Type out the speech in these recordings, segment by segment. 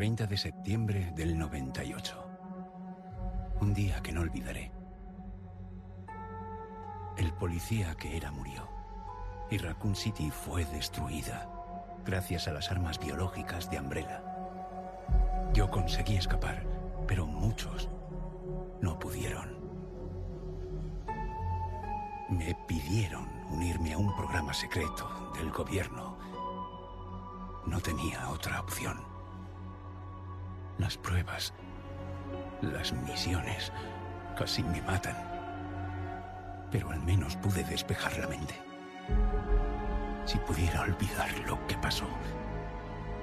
30 de septiembre del 98. Un día que no olvidaré. El policía que era murió. Y Raccoon City fue destruida gracias a las armas biológicas de Umbrella. Yo conseguí escapar, pero muchos no pudieron. Me pidieron unirme a un programa secreto del gobierno. No tenía otra opción. Las pruebas, las misiones, casi me matan. Pero al menos pude despejar la mente. Si pudiera olvidar lo que pasó,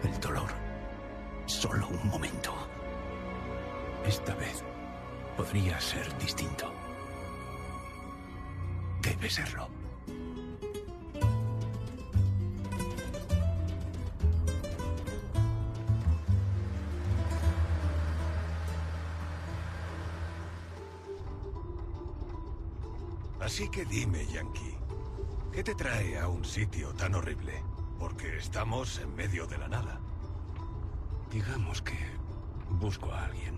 el dolor, solo un momento. Esta vez podría ser distinto. Debe serlo. Que dime, Yankee, ¿qué te trae a un sitio tan horrible? Porque estamos en medio de la nada. Digamos que busco a alguien.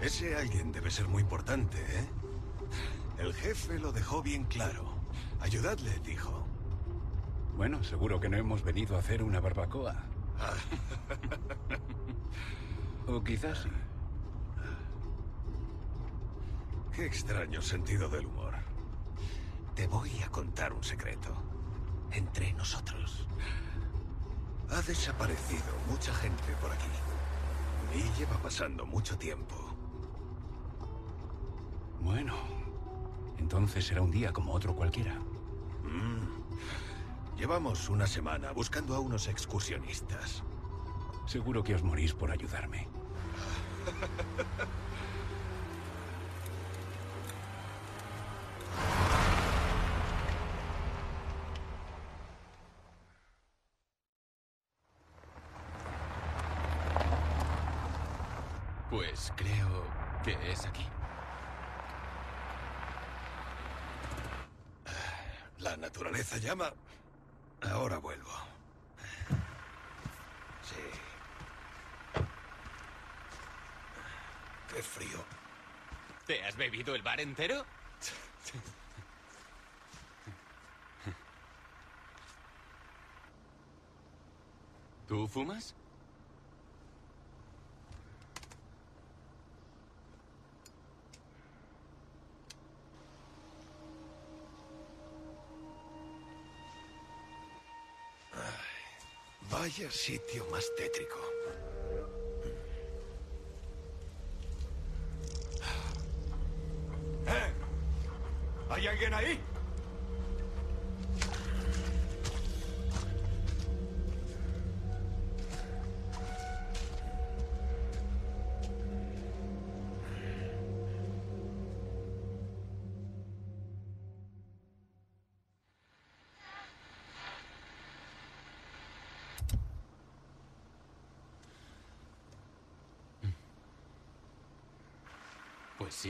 Ese alguien debe ser muy importante, ¿eh? El jefe lo dejó bien claro. Ayudadle, dijo. Bueno, seguro que no hemos venido a hacer una barbacoa. o quizás sí. Qué extraño sentido del humor. Te voy a contar un secreto. Entre nosotros. Ha desaparecido mucha gente por aquí. Y lleva pasando mucho tiempo. Bueno, entonces será un día como otro cualquiera. Mm. Llevamos una semana buscando a unos excursionistas. Seguro que os morís por ayudarme. Pues creo que es aquí. Naturaleza llama. Ahora vuelvo. Sí. Qué frío. ¿Te has bebido el bar entero? ¿Tú fumas? Vaya sitio más tétrico.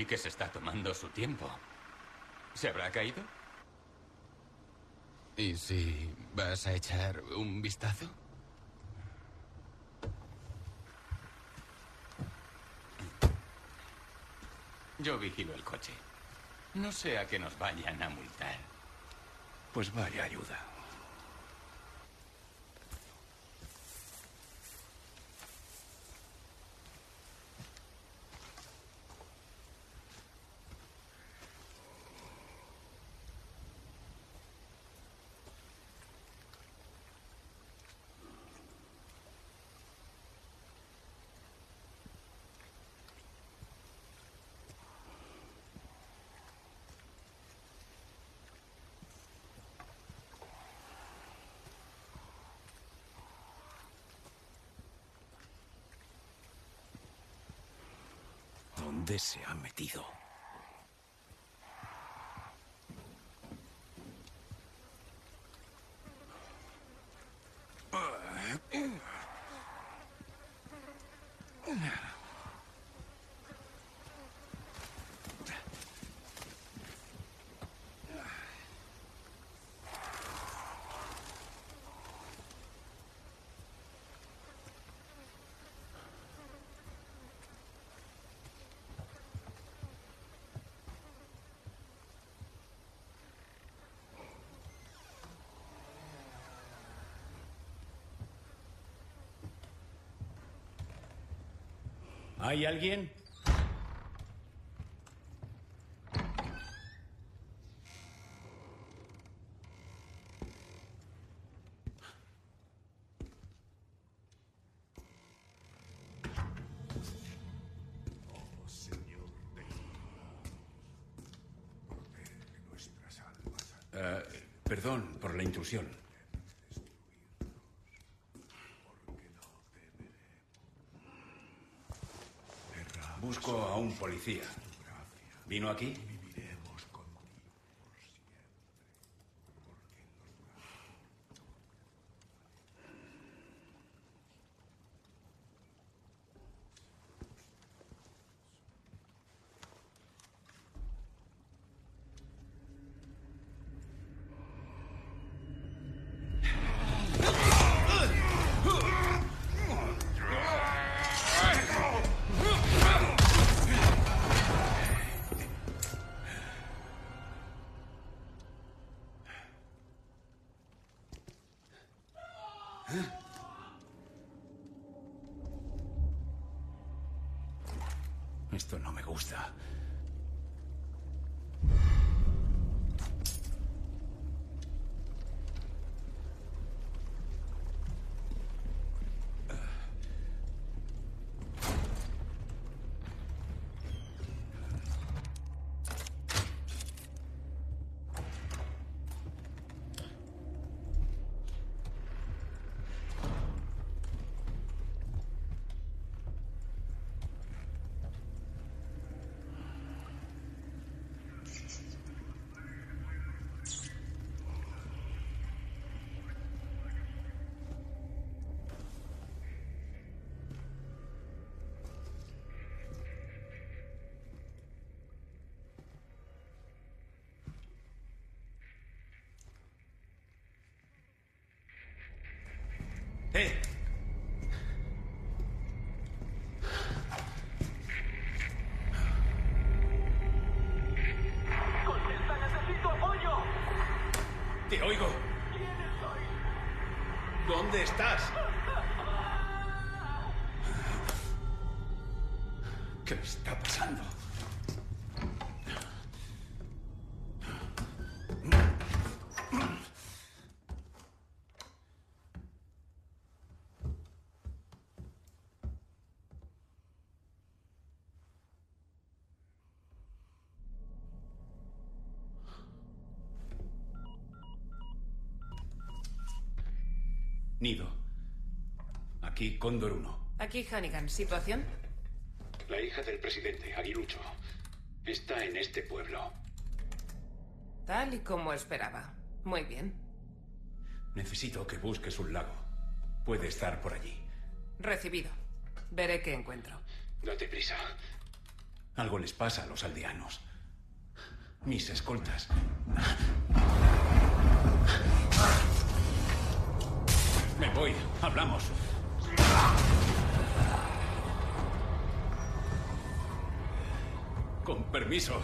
Sí que se está tomando su tiempo. ¿Se habrá caído? ¿Y si vas a echar un vistazo? Yo vigilo el coche. No sea que nos vayan a multar. Pues vaya ayuda. ¿Dónde se ha metido? ¿Hay alguien? Eh, perdón por la intrusión. Busco a un policía. ¿Vino aquí? Oigo! ¿Dónde estás? ¿Qué está pasando? Nido. Aquí Cóndor 1. Aquí Hannigan. ¿Situación? La hija del presidente, Aguilucho, está en este pueblo. Tal y como esperaba. Muy bien. Necesito que busques un lago. Puede estar por allí. Recibido. Veré qué encuentro. Date prisa. Algo les pasa a los aldeanos. Mis escoltas. Me voy. Hablamos. Con permiso.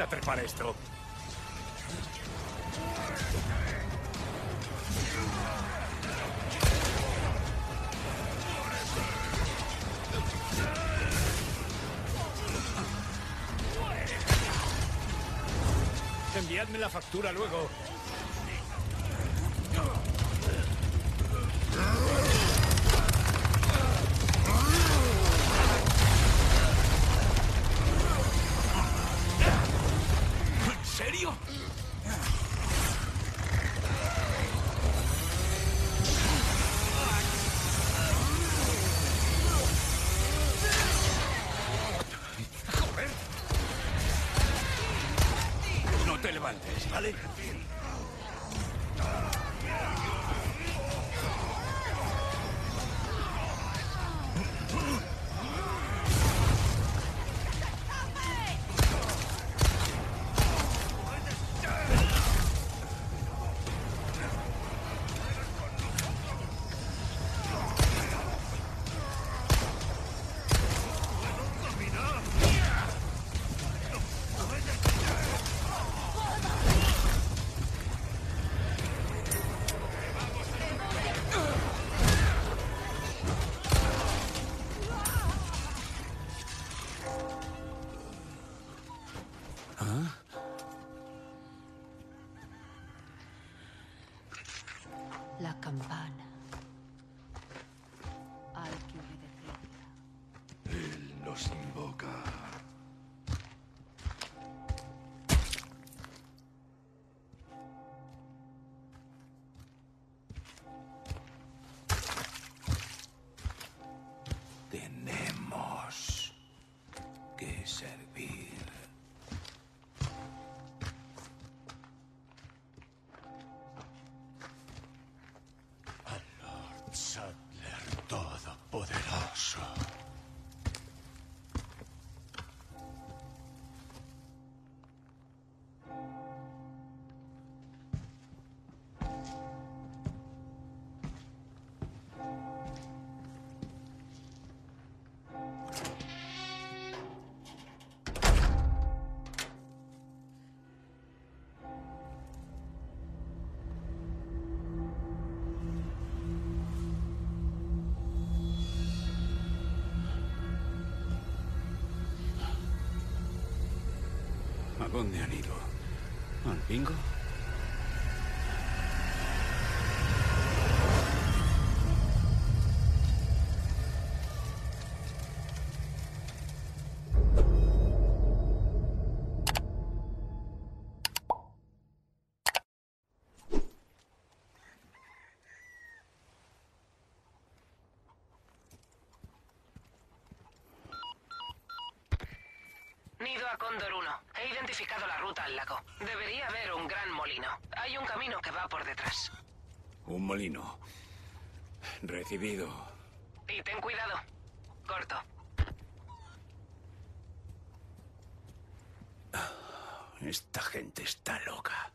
Intenta trepar esto. Enviadme la factura luego. Dónde han ido? ¿Al bingo? Nido a Cóndor 1. He identificado la ruta al lago. Debería haber un gran molino. Hay un camino que va por detrás. Un molino. Recibido. Y ten cuidado. Corto. Esta gente está loca.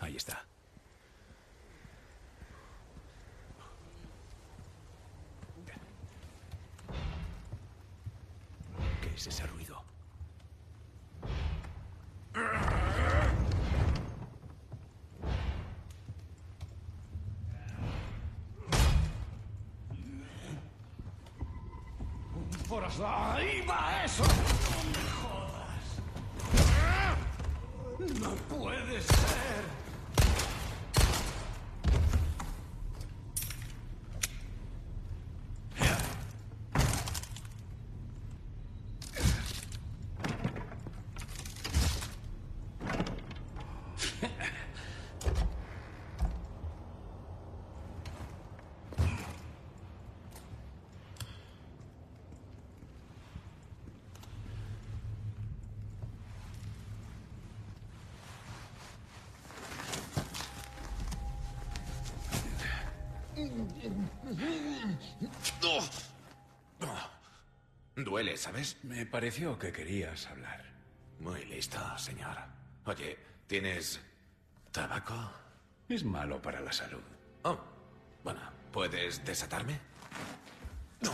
Ahí está. Es ese ruido? ¡Por ahí va eso! ¡No me jodas! ¡No puede ser! Duele, ¿sabes? Me pareció que querías hablar. Muy listo, señor. Oye, ¿tienes tabaco? Es malo para la salud. Oh, bueno, ¿puedes desatarme? No.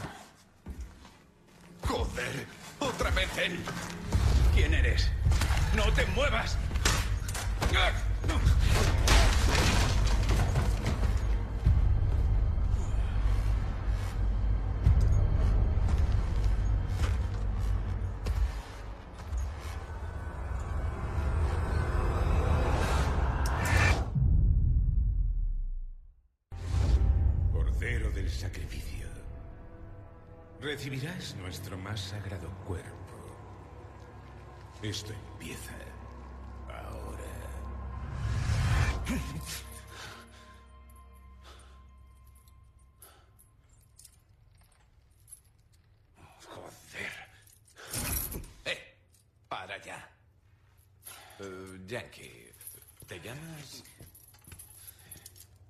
¡Joder! ¡Otra vez él! ¿Quién eres? ¡No te muevas! Cordero nuestro más sagrado cuerpo. Esto empieza ahora. Joder. ¡Eh! Para ya. Eh, Yankee, ¿te llamas?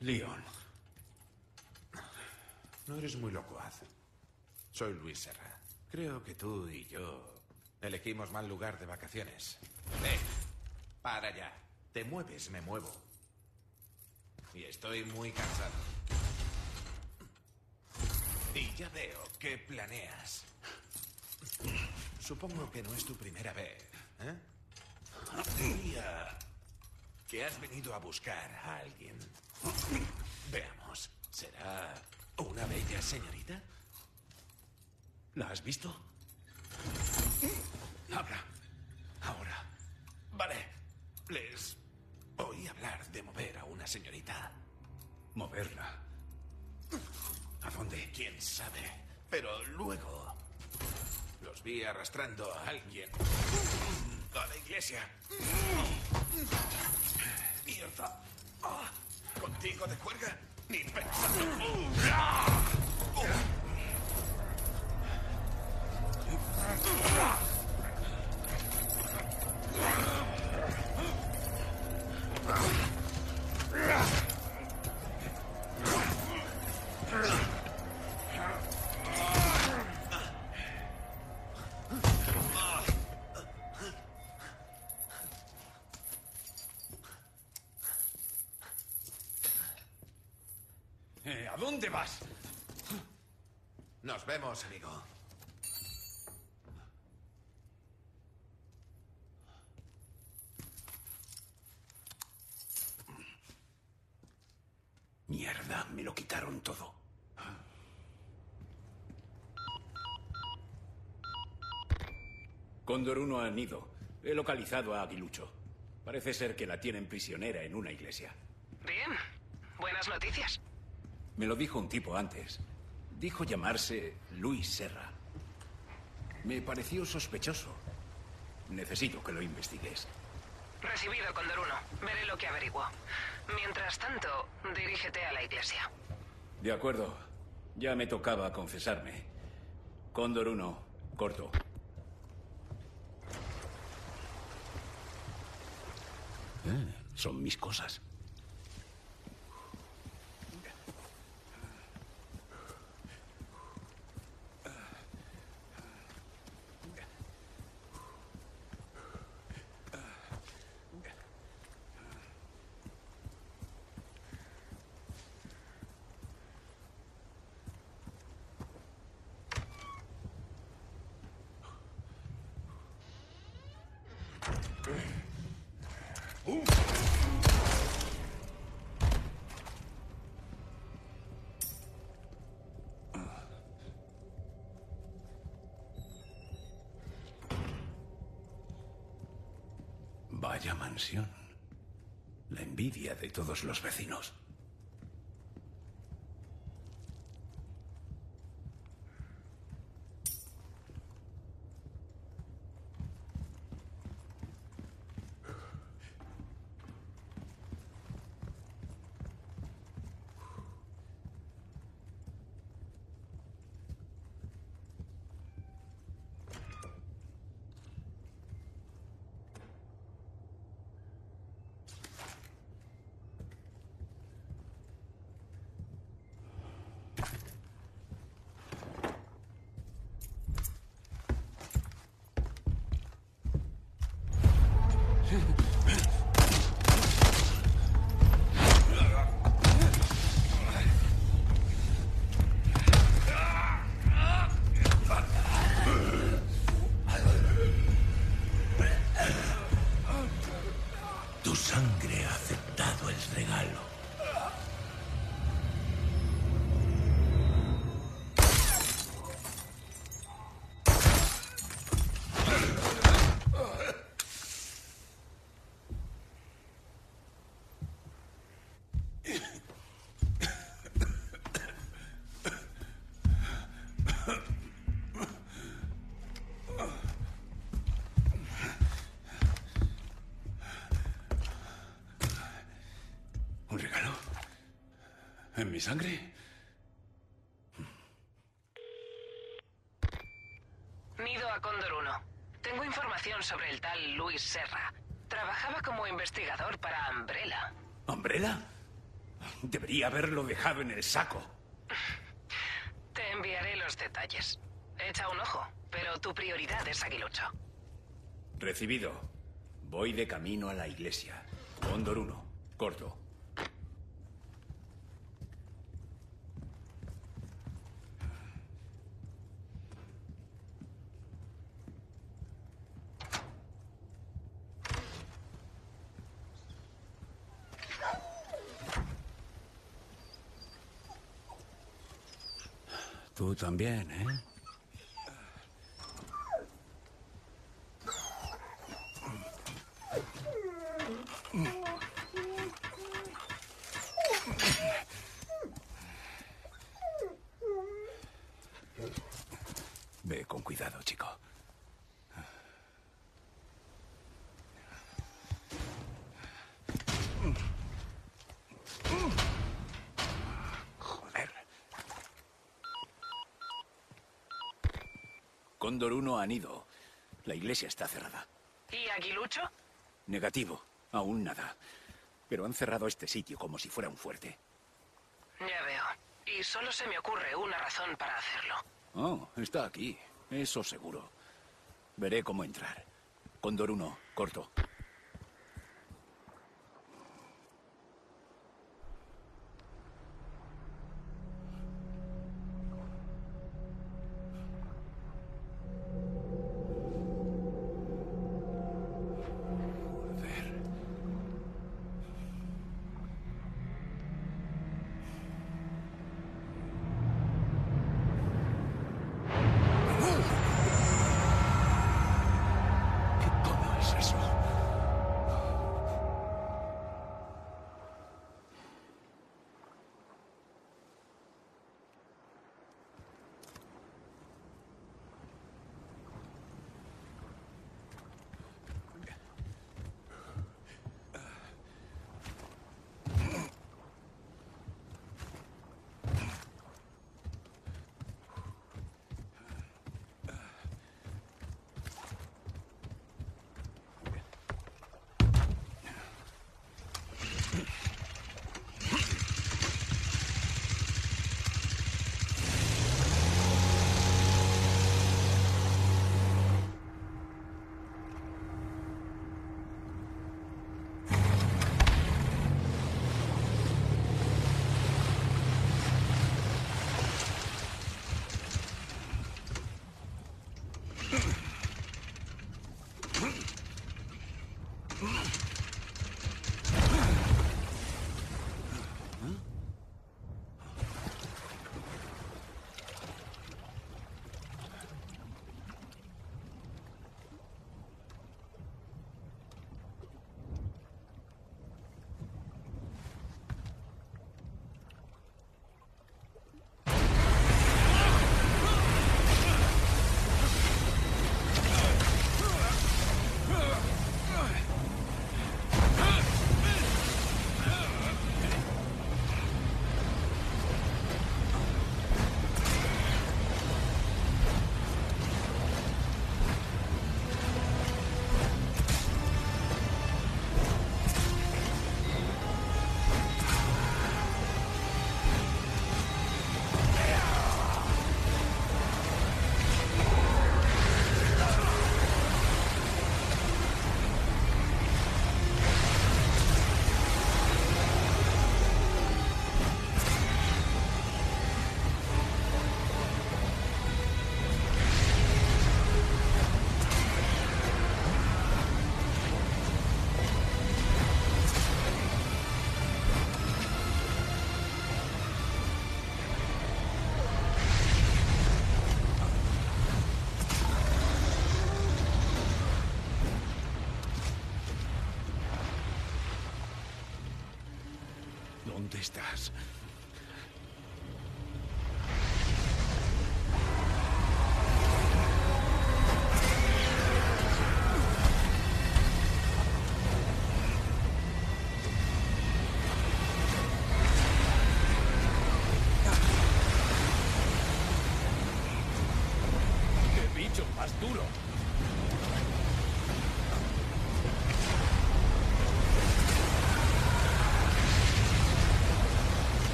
Leon. No eres muy locuaz. Soy Luis Serra. Creo que tú y yo elegimos mal lugar de vacaciones. ¡Eh! Para ya. Te mueves, me muevo. Y estoy muy cansado. Y ya veo que planeas. Supongo que no es tu primera vez, ¿eh? Diría que has venido a buscar a alguien. Veamos, ¿será una bella señorita? ¿La has visto? Habla. Ahora. Vale. Les oí hablar de mover a una señorita. Moverla. ¿A dónde? ¿Quién sabe? Pero luego los vi arrastrando a alguien a la iglesia. ¡Mierda! Ah, ¿Contigo de cuerga? Ni pensando. Eh, ¿A dónde vas? Nos vemos, amigo. Mierda, me lo quitaron todo. Cóndor 1 a Nido. He localizado a Aguilucho. Parece ser que la tienen prisionera en una iglesia. Bien. Buenas noticias. Me lo dijo un tipo antes. Dijo llamarse Luis Serra. Me pareció sospechoso. Necesito que lo investigues. Recibido, Condor 1. Veré lo que averiguo. Mientras tanto, dirígete a la iglesia. De acuerdo. Ya me tocaba confesarme. Cóndor 1, corto. Eh, son mis cosas. La envidia de todos los vecinos. Mi sangre? Nido a Cóndor 1. Tengo información sobre el tal Luis Serra. Trabajaba como investigador para Umbrella. ¿Umbrella? Debería haberlo dejado en el saco. Te enviaré los detalles. Echa un ojo, pero tu prioridad es Aguilucho. Recibido. Voy de camino a la iglesia. Cóndor 1. Corto. También, ¿eh? Ve con cuidado, chico. Joder. Cóndor 1 han ido. La iglesia está cerrada. ¿Y Aguilucho? Negativo. Aún nada. Pero han cerrado este sitio como si fuera un fuerte. Ya veo. Y solo se me ocurre una razón para hacerlo. Oh, está aquí. Eso seguro. Veré cómo entrar. Cóndor 1, corto. Estás?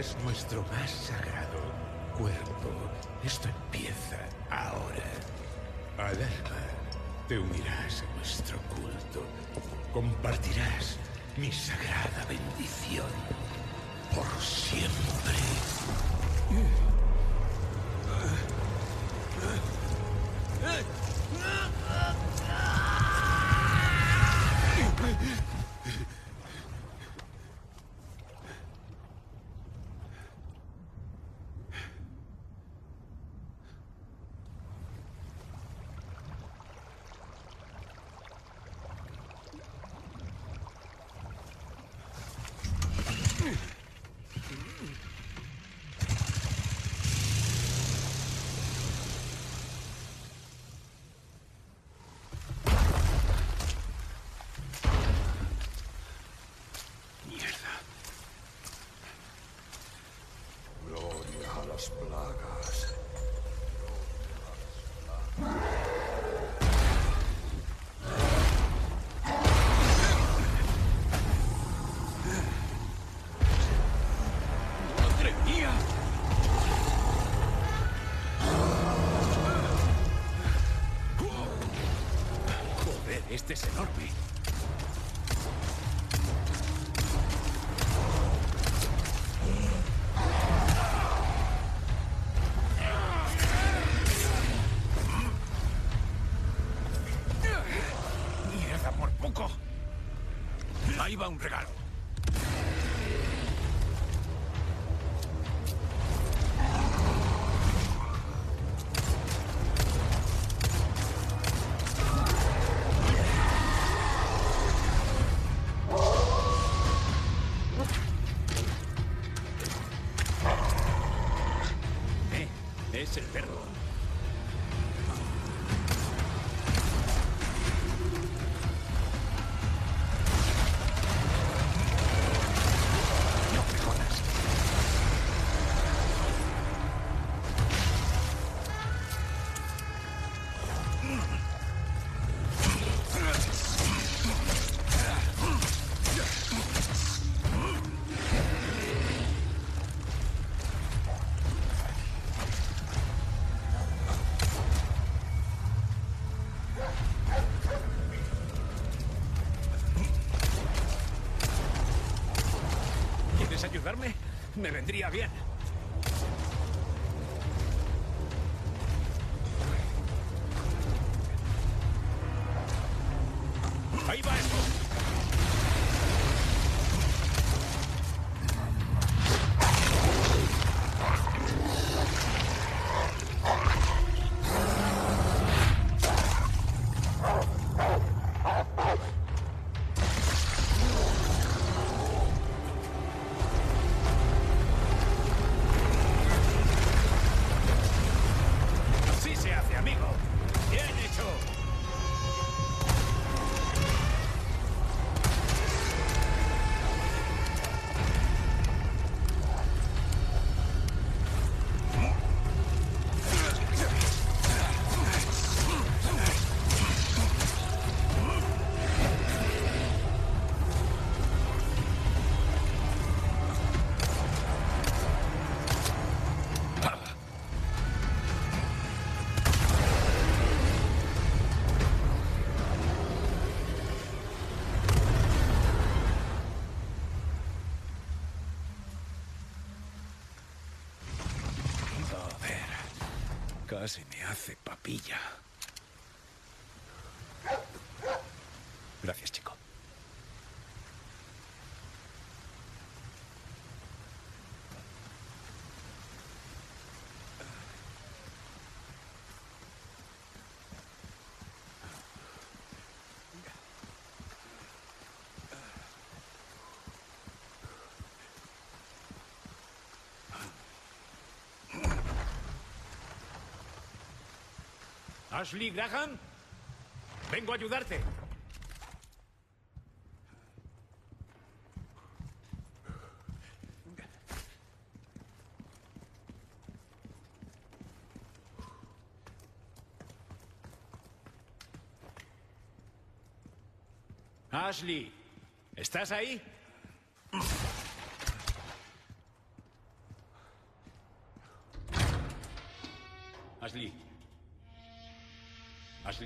Recibirás nuestro más sagrado cuerpo. Esto empieza ahora. Al alba te unirás a nuestro culto. Compartirás mi sagrada bendición por siempre. Ahí va un regalo. Me vendría bien. Hace papilla. Gracias, chico. Ashley Graham, vengo a ayudarte. Ashley, ¿estás ahí? Ashley.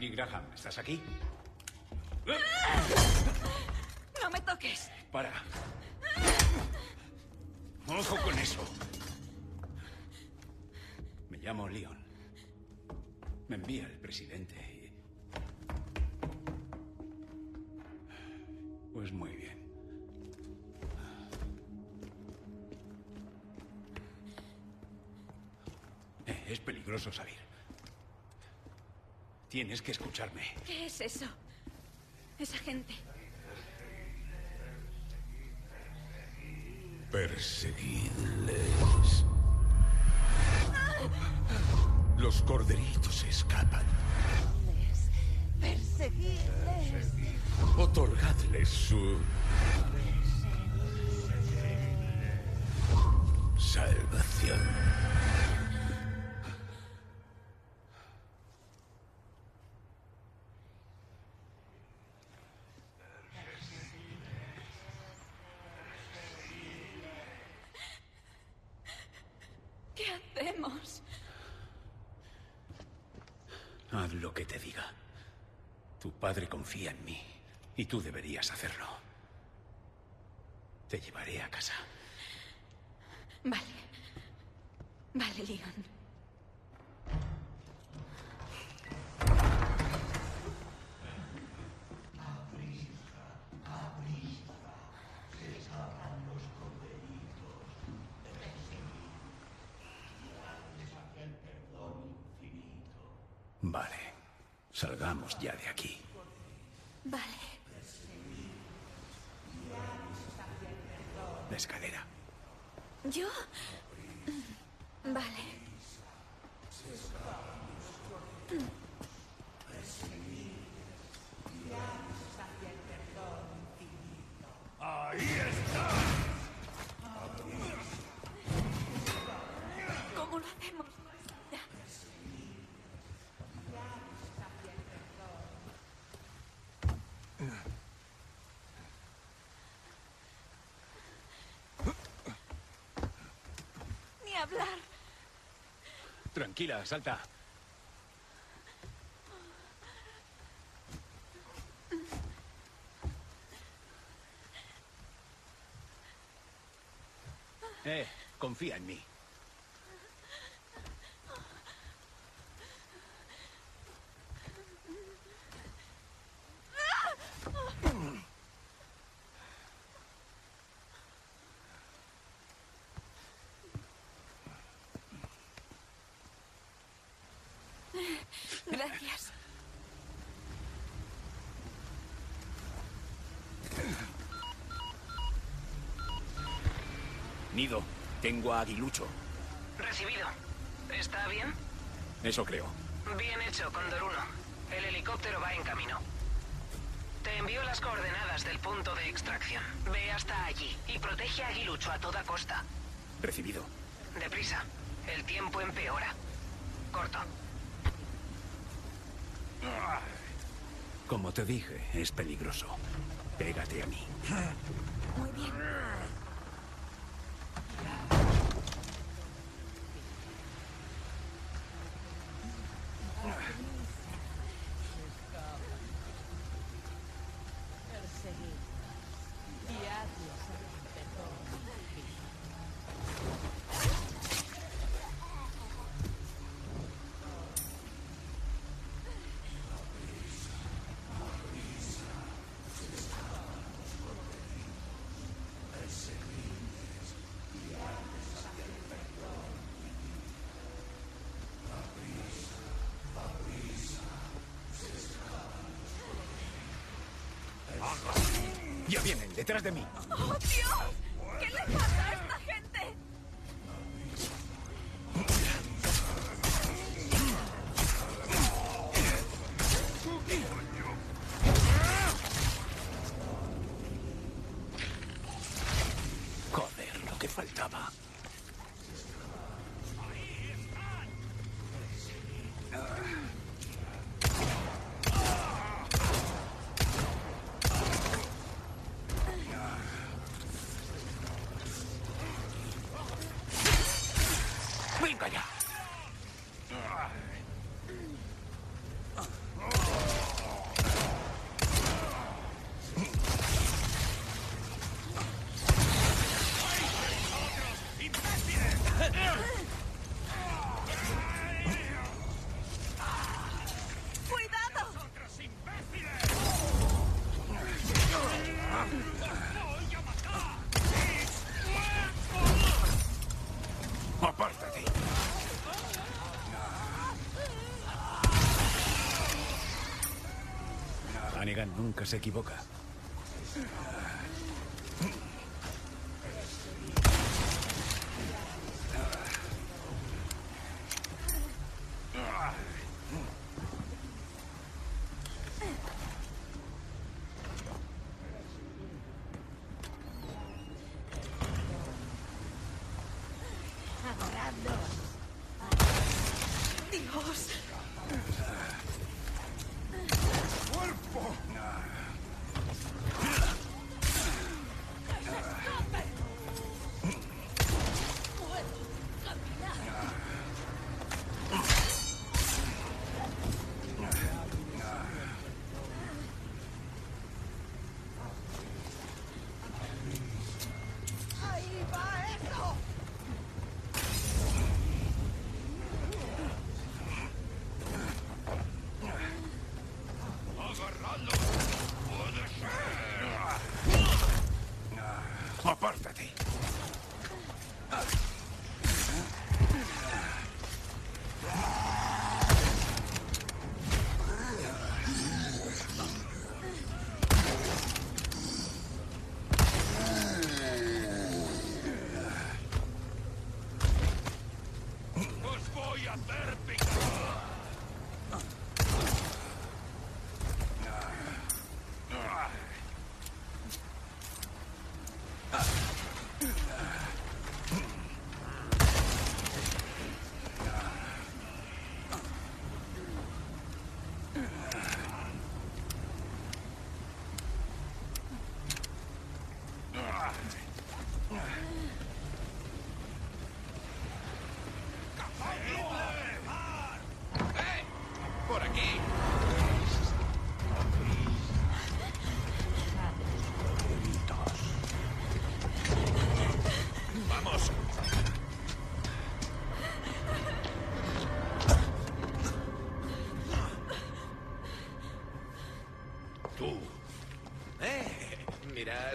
Ashley Graham, ¿estás aquí? ¡No me toques! Para. Ojo con eso. Me llamo Leon. Me envía el presidente. y- Pues muy bien. Eh, es peligroso salir. Tienes que escucharme. ¿Qué es eso? Esa gente. Perseguidles. Los corderitos escapan. Perseguirles. Otorgadles su... Salvación. ¿Qué hacemos? Haz lo que te diga. Tu padre confía en mí y tú deberías hacerlo. Te llevaré a casa. Vale. Vale, Leon. Vale. Salgamos ya de aquí. Vale. La escalera. ¿Yo? Hablar. Tranquila, salta. Eh, confía en mí. Gracias. Nido, tengo a Aguilucho. Recibido. ¿Está bien? Eso creo. Bien hecho, Condor 1. El helicóptero va en camino. Te envío las coordenadas del punto de extracción. Ve hasta allí y protege a Aguilucho a toda costa. Recibido. Deprisa. El tiempo empeora. Corto. Como te dije, es peligroso. Pégate a mí. Muy bien. Nunca se equivoca.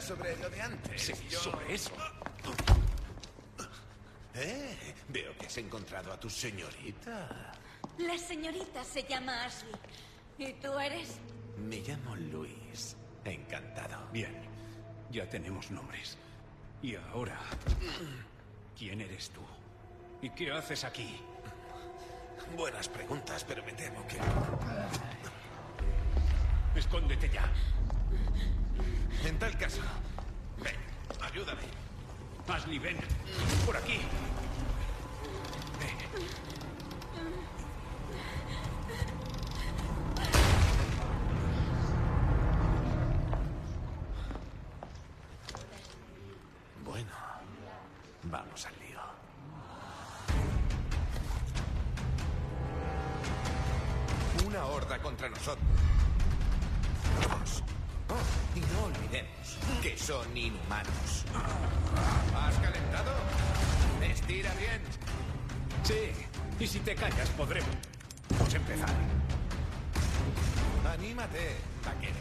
Sobre lo de antes. Sí, Yo- sobre eso. ¡Eh! Veo que has encontrado a tu señorita. La señorita se llama Ashley. ¿Y tú eres? Me llamo Luis. Encantado. Bien, ya tenemos nombres. Y ahora, ¿quién eres tú? ¿Y qué haces aquí? Buenas preguntas, pero me temo que... Escóndete ya. En tal caso... Ven, ayúdame. Ashley, ven. Por aquí. Son inhumanos. ¿Has calentado? Estira bien. Sí, y si te callas podremos empezar. Anímate, vaquero.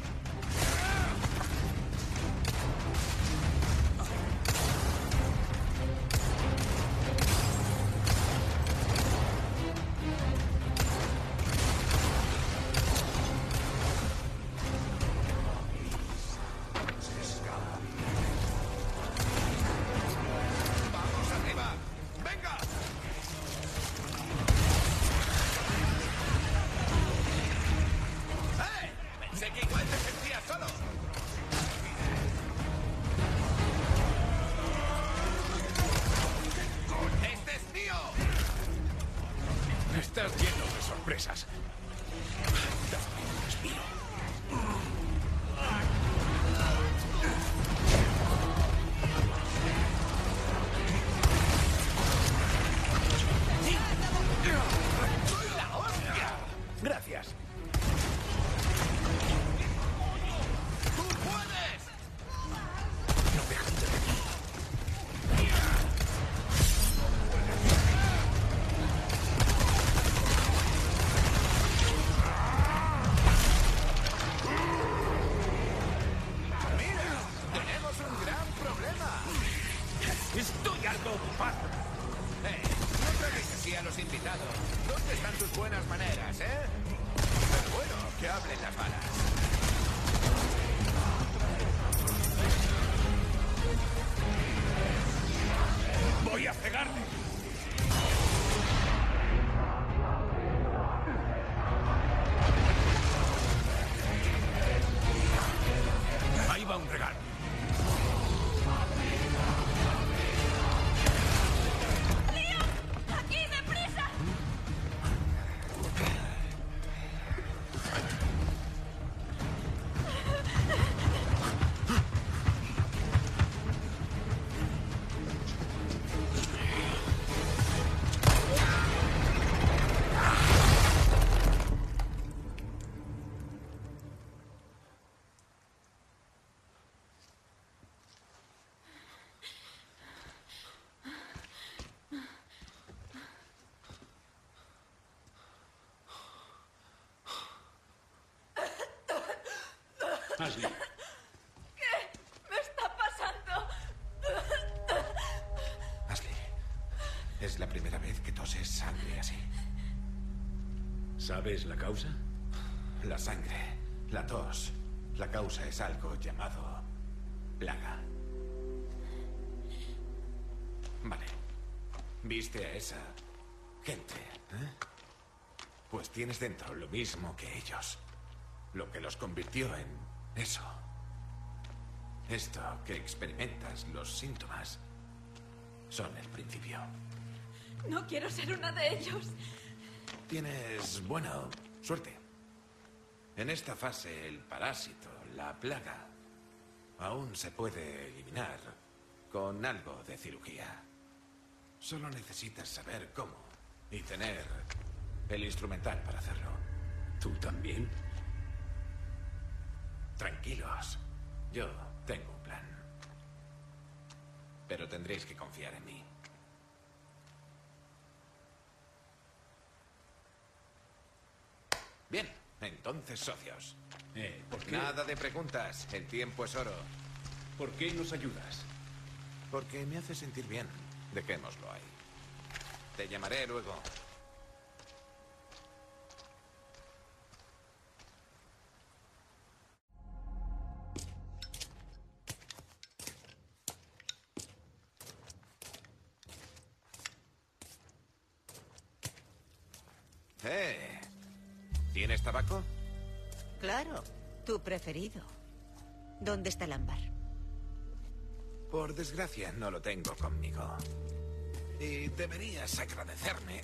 ¿Sabes la causa? La sangre, la tos, la causa es algo llamado plaga. Vale. ¿Viste a esa gente? eh? Pues tienes dentro lo mismo que ellos. Lo que los convirtió en eso. Esto que experimentas, los síntomas, son el principio. No quiero ser una de ellos. Tienes, bueno, suerte. En esta fase, el parásito, la plaga, aún se puede eliminar con algo de cirugía. Solo necesitas saber cómo y tener el instrumental para hacerlo. ¿Tú también? Tranquilos, yo tengo un plan. Pero tendréis que confiar en mí. Bien, entonces socios. Eh, ¿por qué? Nada de preguntas, el tiempo es oro. ¿Por qué nos ayudas? Porque me hace sentir bien. Dejémoslo ahí. Te llamaré luego. Tabaco? Claro, tu preferido. ¿Dónde está el ámbar? Por desgracia, no lo tengo conmigo. Y deberías agradecerme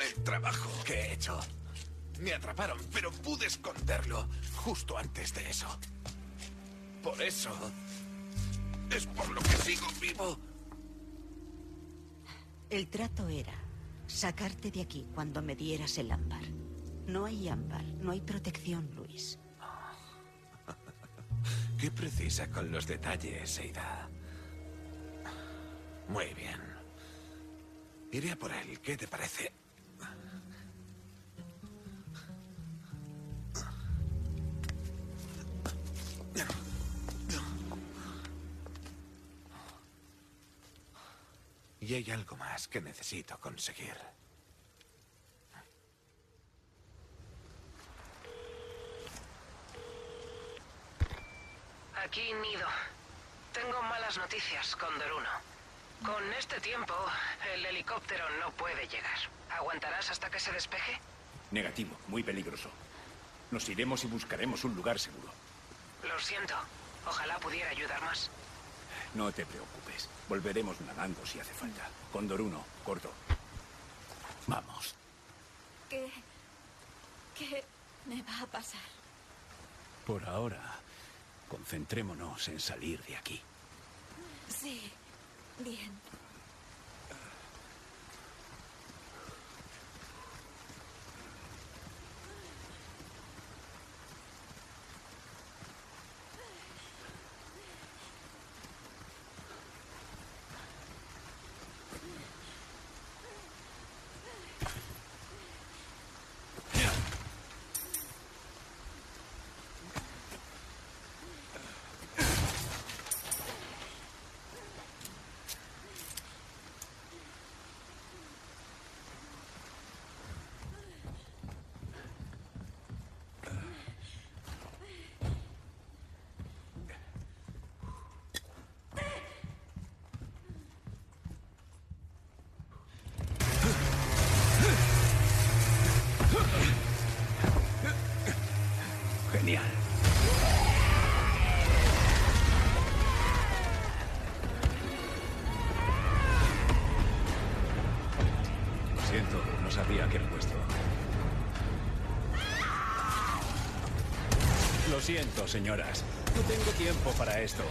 el trabajo que he hecho. Me atraparon, pero pude esconderlo justo antes de eso. Por eso es por lo que sigo vivo. El trato era sacarte de aquí cuando me dieras el ámbar. No hay ámbar, no hay protección, Luis. Qué precisa con los detalles, Eida. Muy bien. Iré a por él. ¿Qué te parece? Y hay algo más que necesito conseguir. Aquí Nido. Tengo malas noticias, Cóndor 1. Con este tiempo, el helicóptero no puede llegar. ¿Aguantarás hasta que se despeje? Negativo, muy peligroso. Nos iremos y buscaremos un lugar seguro. Lo siento. Ojalá pudiera ayudar más. No te preocupes. Volveremos nadando si hace falta. Cóndor 1, corto. Vamos. ¿Qué. ¿Qué me va a pasar? Por ahora, concentrémonos en salir de aquí. Sí, bien. señoras. No tengo tiempo para esto.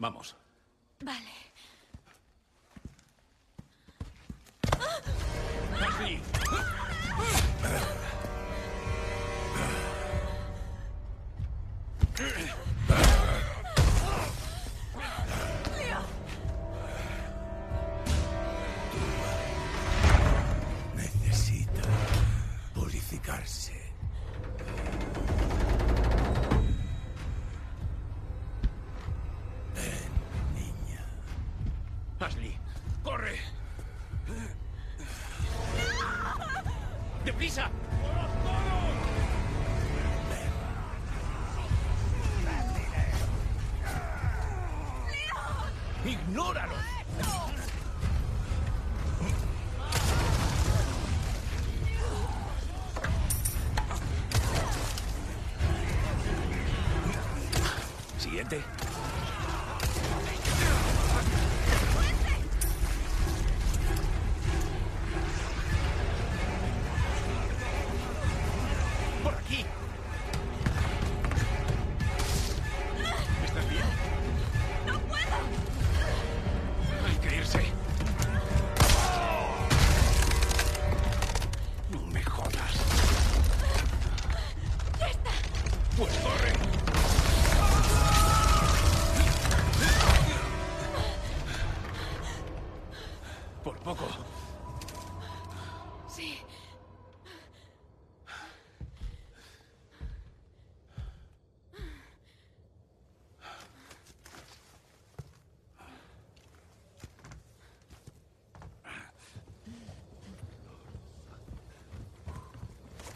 Vamos.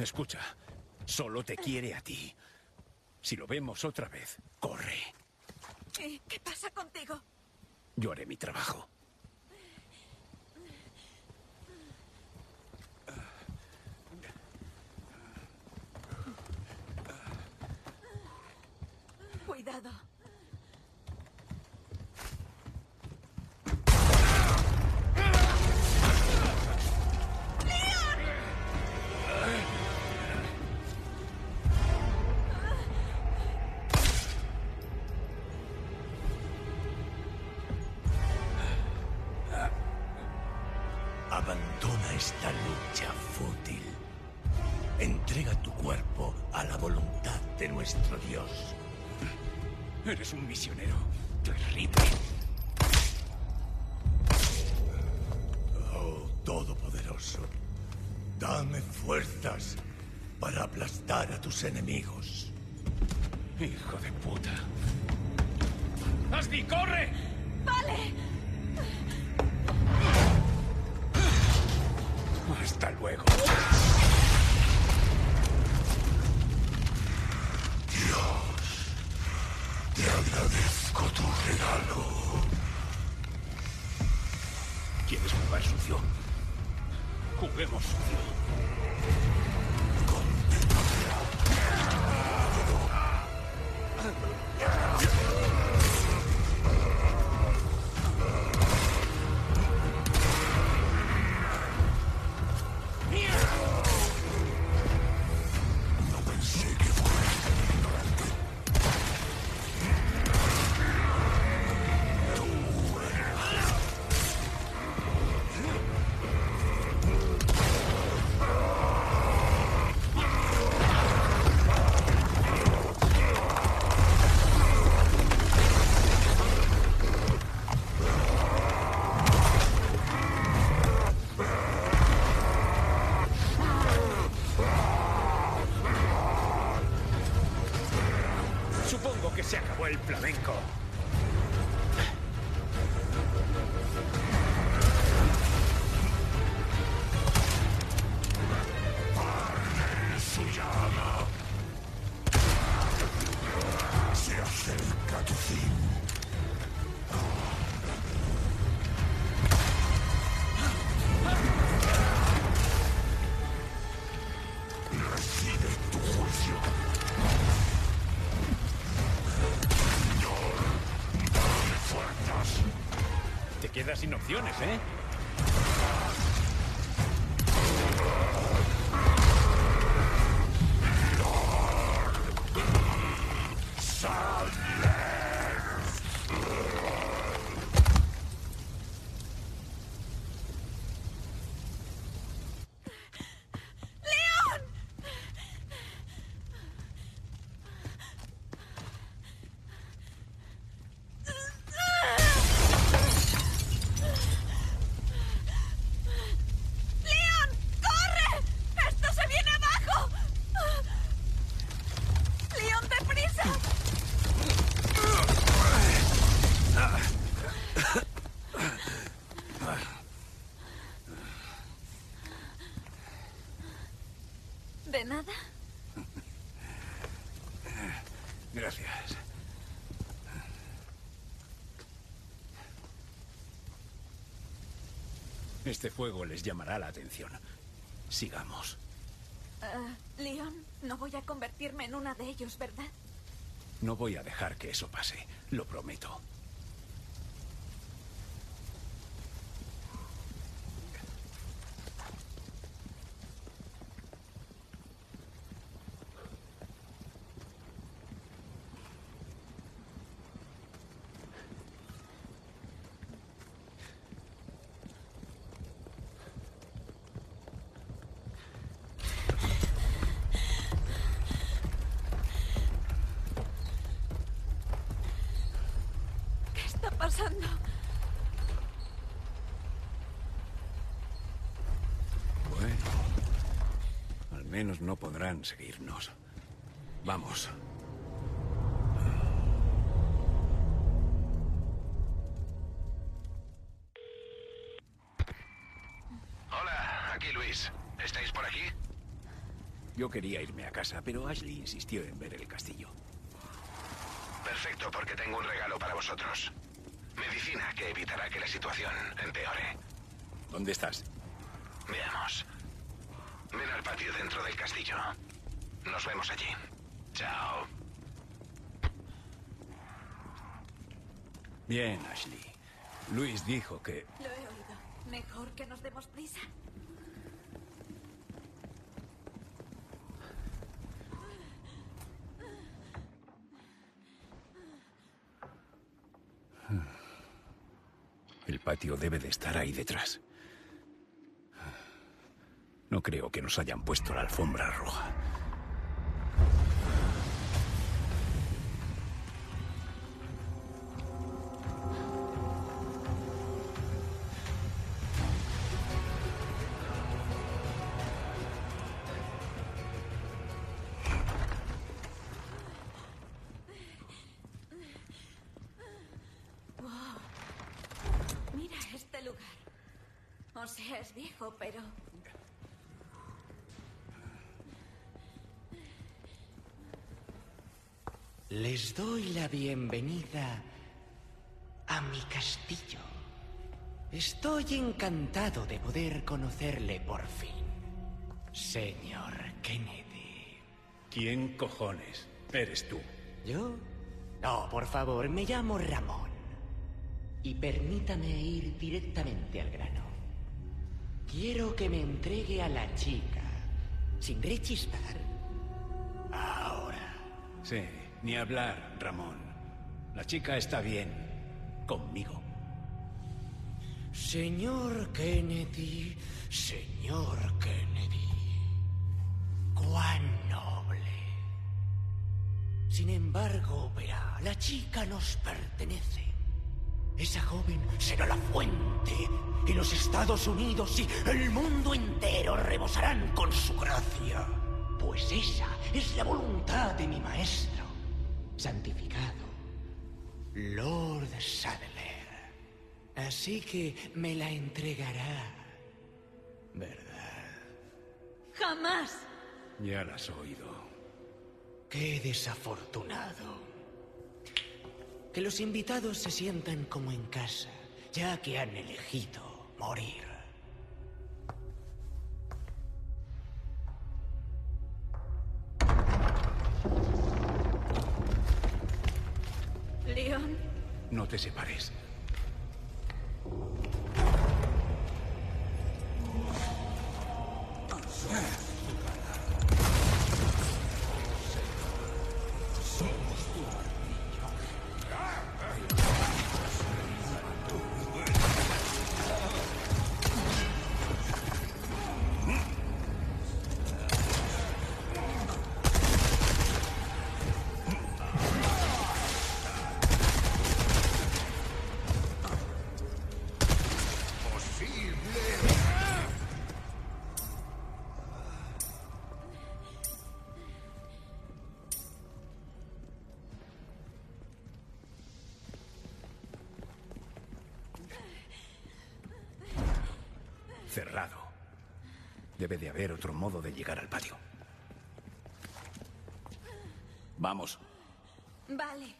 Escucha, solo te quiere a ti. Si lo vemos otra vez, corre. ¿Qué, ¿Qué pasa contigo? Yo haré mi trabajo. Aplastar a tus enemigos. Hijo de puta. ¡Ashley, corre! Sin opciones, ¿eh? ¡Leon! ¡Corre! ¡Esto se viene abajo! ¡Leon, deprisa! ¿De nada? Gracias. Este fuego les llamará la atención. Sigamos. Ah, Leon, no voy a convertirme en una de ellos, ¿verdad? No voy a dejar que eso pase. Lo prometo. ¿Qué está pasando? Bueno. Al menos no podrán seguirnos. Vamos. Hola, aquí Luis. ¿Estáis por aquí? Yo quería irme a casa, pero Ashley insistió en ver el castillo. Perfecto, porque tengo un regalo para vosotros. Medicina que evitará que la situación empeore. ¿Dónde estás? Veamos. Ven al patio dentro del castillo. Nos vemos allí. Chao. Bien, Ashley. Luis dijo que... Lo he oído. Mejor que nos demos prisa. El patio debe de estar ahí detrás. No creo que nos hayan puesto la alfombra roja. Bienvenida a mi castillo. Estoy encantado de poder conocerle por fin, señor Kennedy. ¿Quién cojones eres tú? ¿Yo? No, por favor, me llamo Ramón. Y permítame ir directamente al grano. Quiero que me entregue a la chica, sin rechistar. Ahora. Sí, ni hablar, Ramón. La chica está bien. Conmigo. Señor Kennedy, señor Kennedy. Cuán noble. Sin embargo, verá, la chica nos pertenece. Esa joven será la fuente. Y los Estados Unidos y el mundo entero rebosarán con su gracia. Pues esa es la voluntad de mi maestro, santificado, Lord Sadler. Así que me la entregará, ¿verdad? ¡Jamás! Ya la has oído. Qué desafortunado. Que los invitados se sientan como en casa, ya que han elegido morir. Leon, No te separes. Debe de haber otro modo de llegar al patio. Vamos. vale.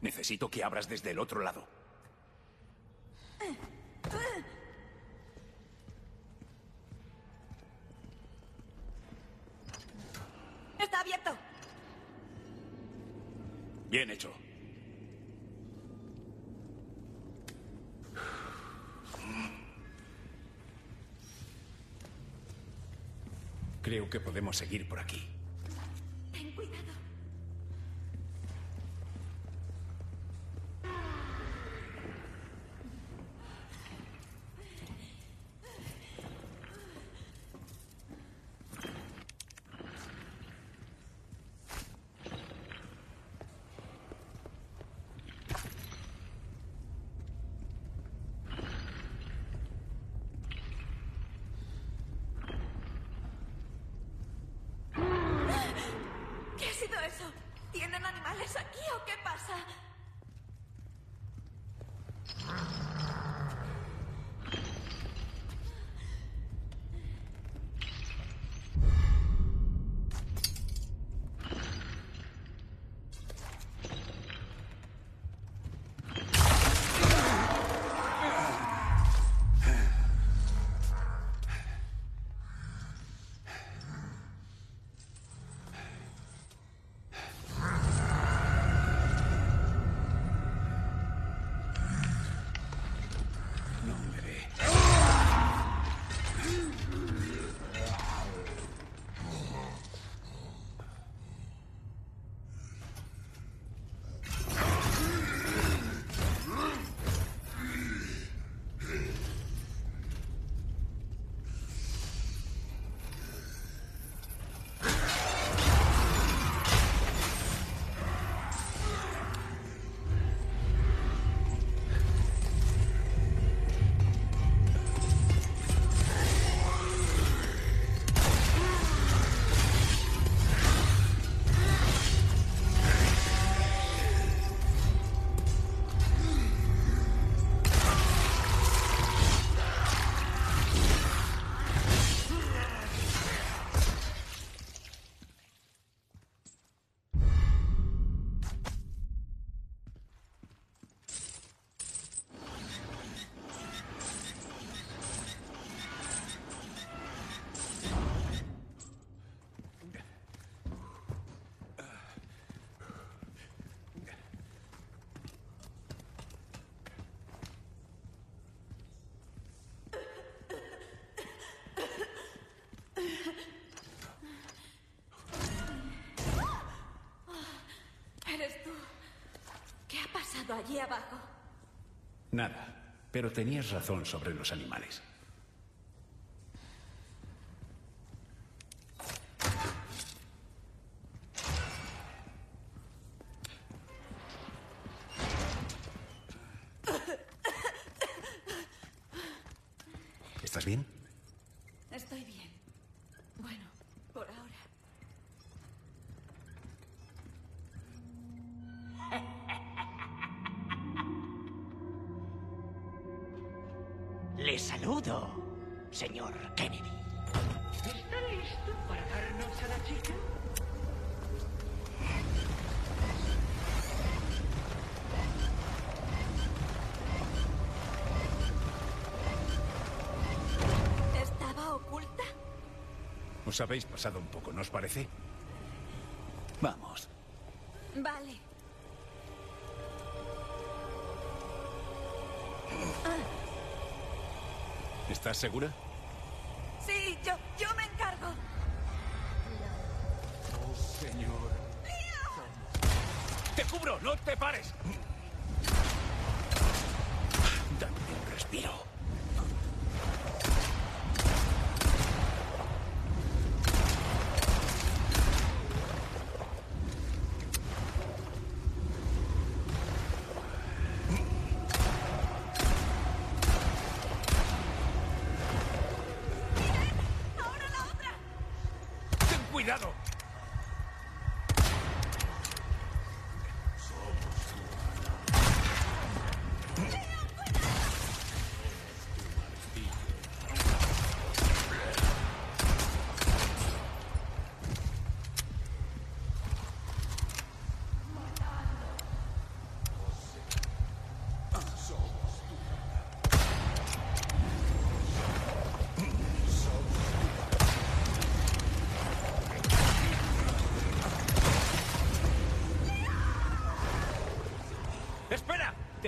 Necesito que abras desde el otro lado. ¡Está abierto! Bien hecho. Creo que podemos seguir por aquí. Ten cuidado. Allí abajo? Nada, pero tenías razón sobre los animales. Os habéis pasado un poco, ¿no os parece? Vamos. Vale. ¿Estás segura?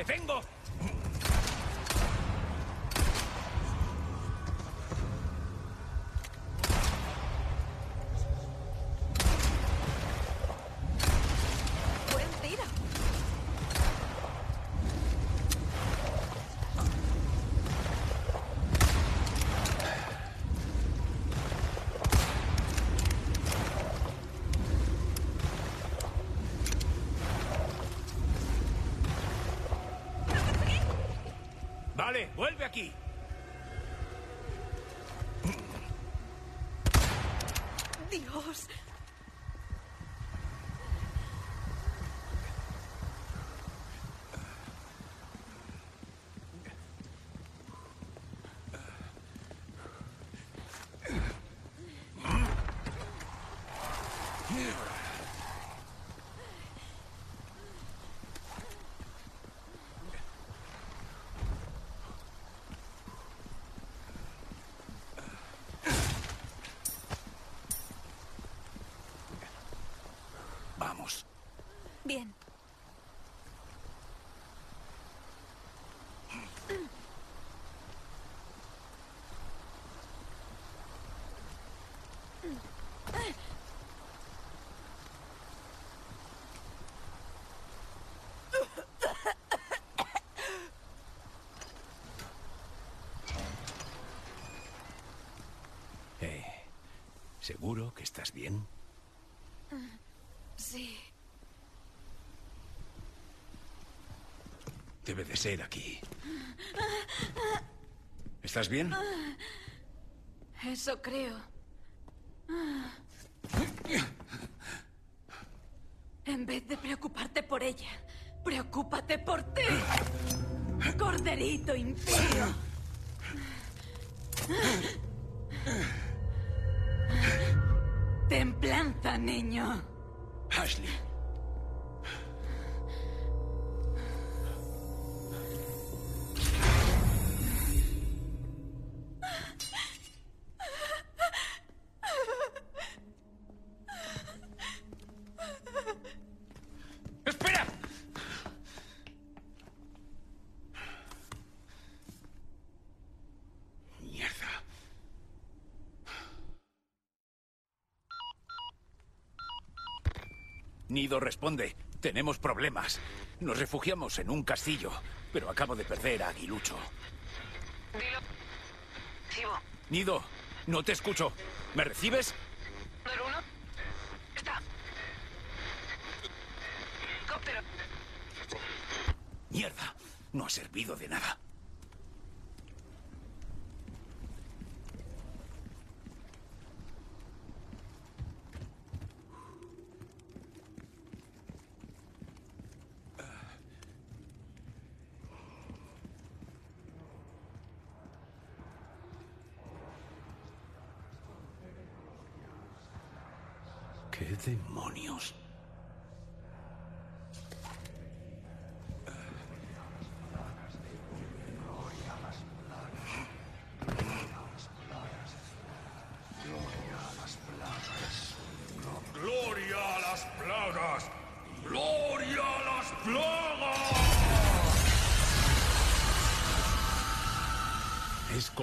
¡Espera! Vuelve aquí. Dios. Vamos. Bien. Eh, ¿Seguro que estás bien? Sí. Debe de ser aquí. ¿Estás bien? Eso creo. Nido responde. Tenemos problemas. Nos refugiamos en un castillo, pero acabo de perder a Aguilucho. Dilo. Cibo. Nido, no te escucho. ¿Me recibes? Doruno. Está. Helicóptero. Mierda, no ha servido de nada.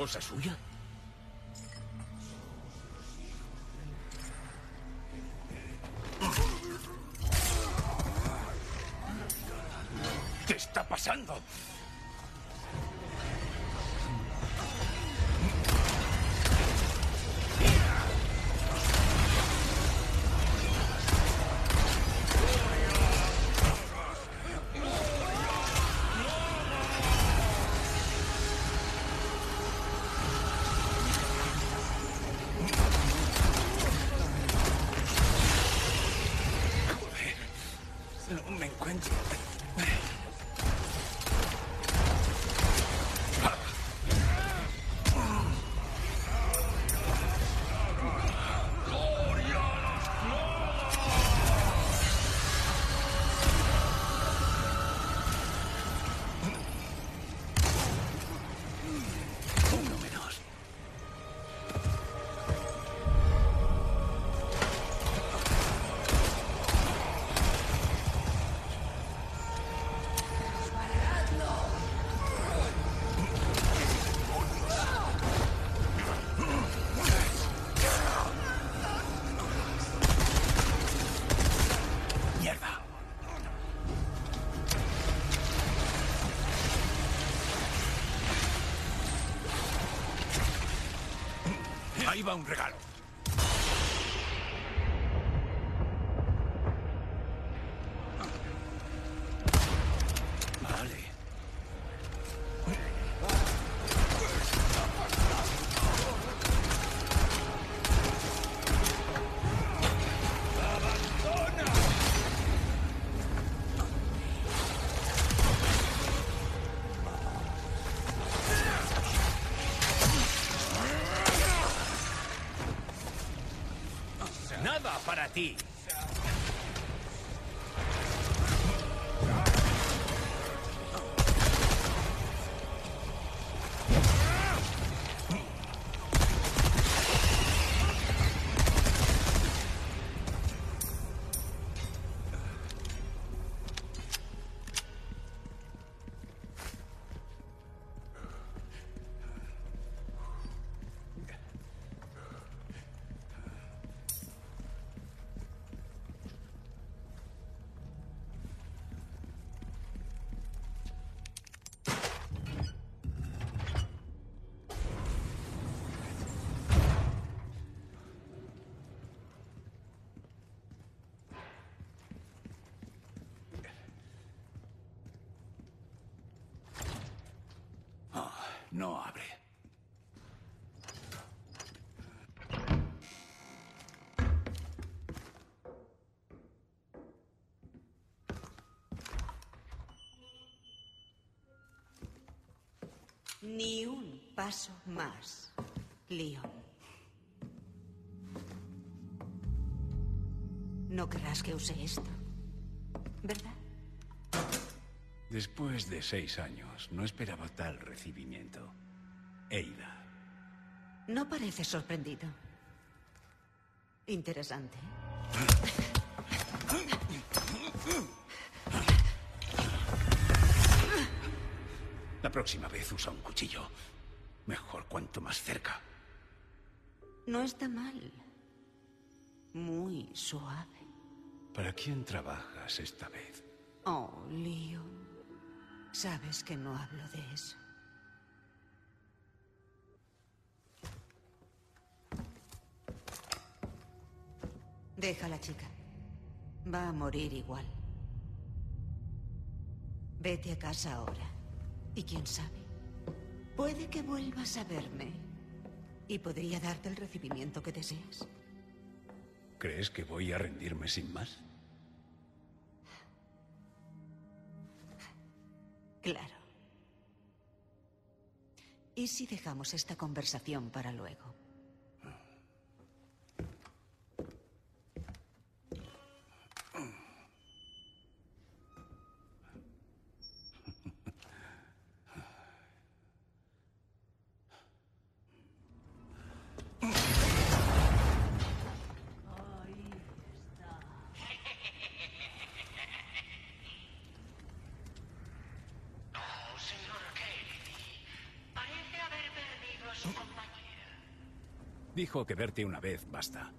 ¿Es cosa suya? ¿Qué Va un regalo. Ti. No abre. Ni un paso más, Leon. No querrás que use esto, ¿verdad? Después de seis años, no esperaba tal recibimiento. Eida, No pareces sorprendido. Interesante. la próxima vez usa un cuchillo. Mejor cuanto más cerca. No está mal. Muy suave. ¿Para quién trabajas esta vez? Oh, Leon. Sabes que no hablo de eso. Deja a la chica. Va a morir igual. Vete a casa ahora. Y quién sabe, puede que vuelvas a verme. Y podría darte el recibimiento que deseas. ¿Crees que voy a rendirme sin más? Claro. ¿Y si dejamos esta conversación para luego? Dijo que verte una vez basta.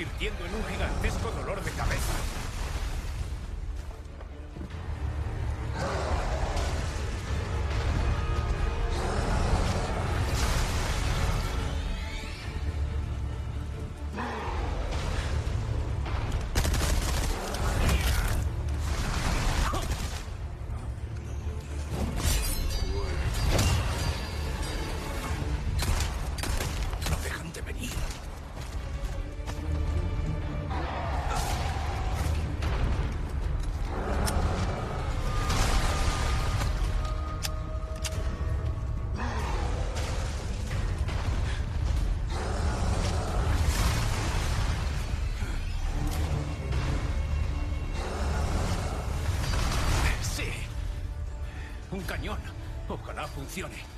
Convirtiendo en un gigantesco funcione.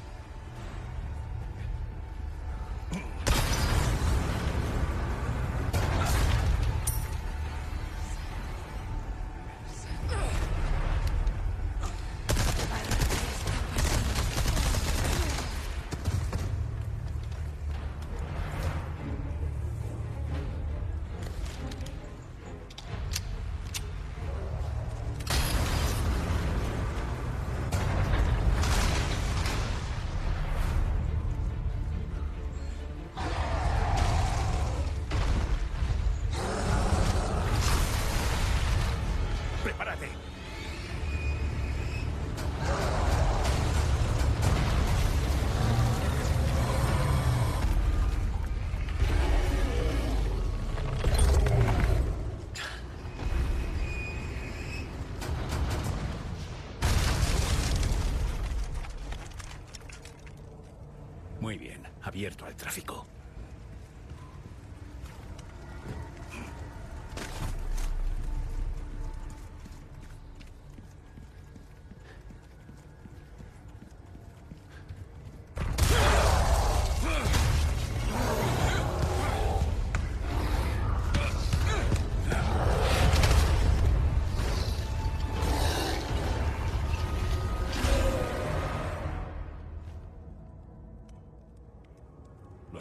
Tráfico.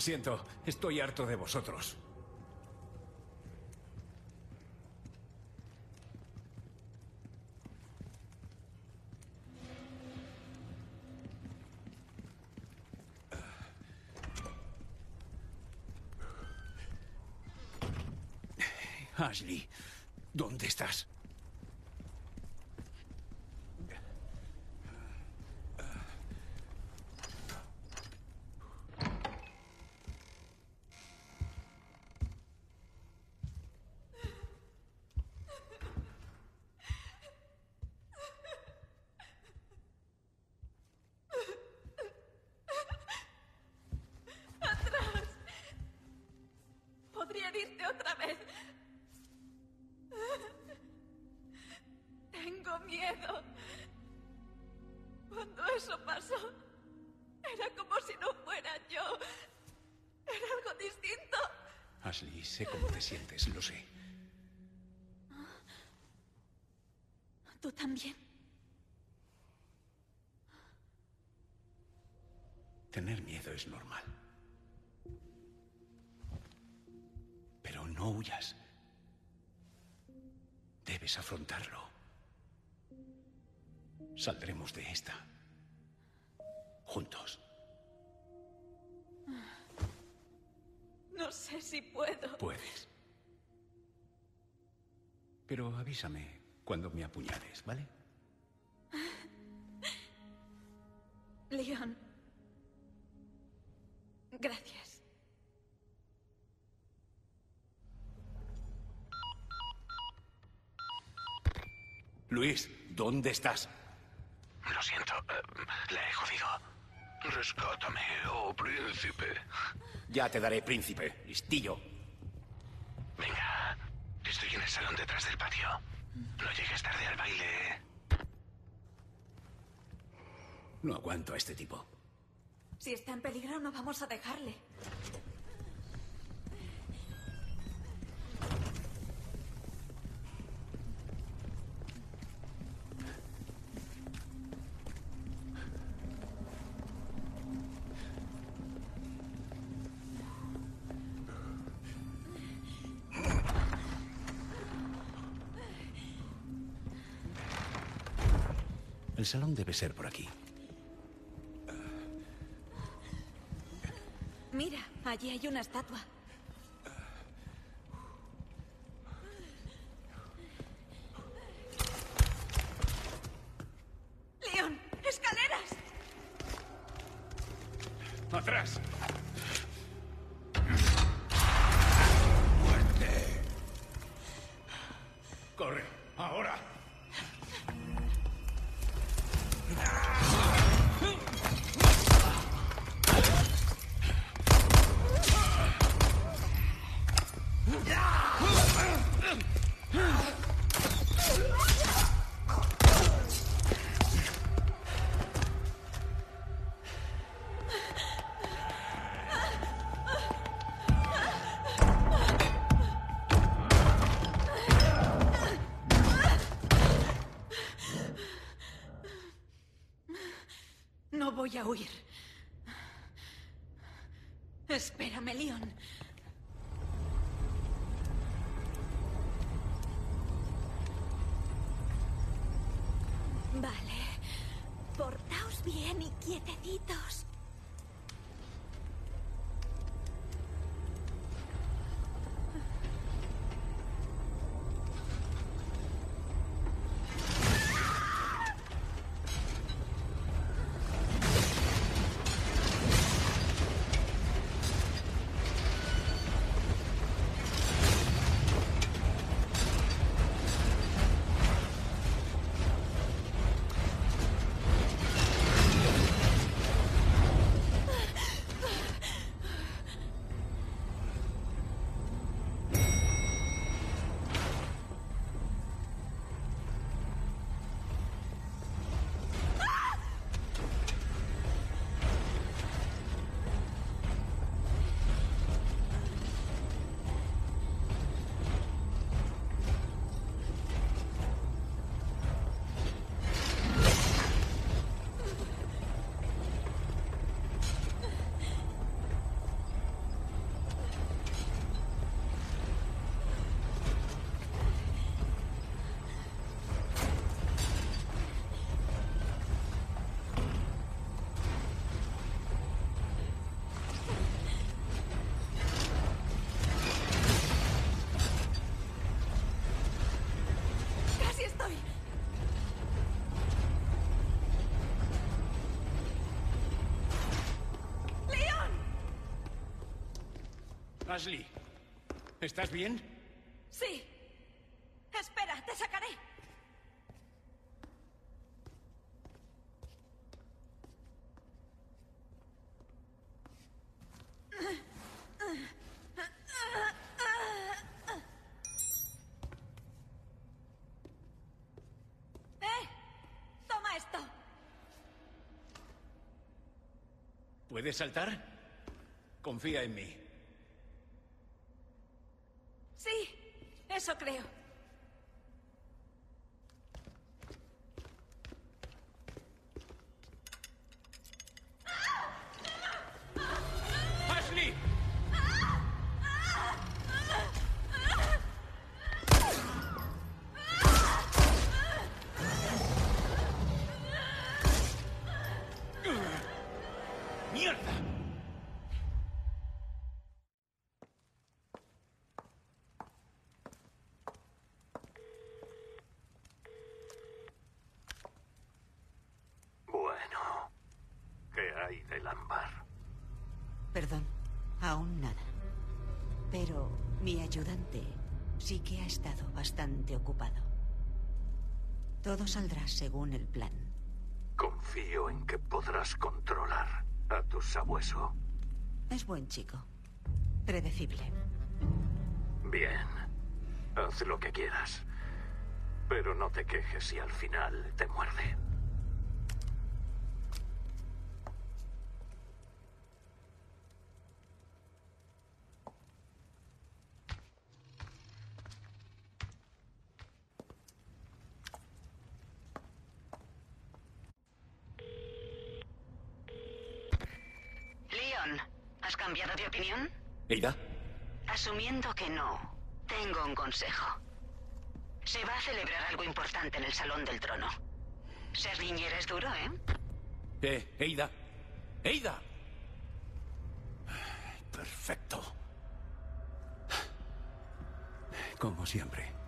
Lo siento, estoy harto de vosotros. Ashley, ¿dónde estás? otra vez. Tengo miedo. Cuando eso pasó, era como si no fuera yo. Era algo distinto. Ashley, sé cómo te sientes, lo sé. Ah, ¿Tú también? Tener miedo es normal. Huyas. Debes afrontarlo. Saldremos de esta. Juntos. No sé si puedo. Puedes. Pero avísame cuando me apuñales, ¿vale? ¿Dónde estás? Lo siento, eh, la he jodido. Rescátame, oh príncipe. Ya te daré príncipe, listillo. Venga, estoy en el salón detrás del patio. No llegues tarde al baile. No aguanto a este tipo. Si está en peligro, no vamos a dejarle. Salón debe ser por aquí. Mira, allí hay una estatua. Voy a huir. Ashley, ¿estás bien? Sí. Espera, te sacaré. ¡Eh! Toma esto. ¿Puedes saltar? Confía en mí. Sí, eso creo. Pero mi ayudante sí que ha estado bastante ocupado. Todo saldrá según el plan. Confío en que podrás controlar a tu sabueso. Es buen chico. Predecible. Bien. Haz lo que quieras. Pero no te quejes si al final te muerde. Leon, ¿has cambiado de opinión? ¿Eida? Asumiendo que no, tengo un Se va a celebrar algo importante en el Salón del Trono. Ser niñera es duro, ¿eh? Eh, Eida. ¡Eida! Perfecto. Como siempre.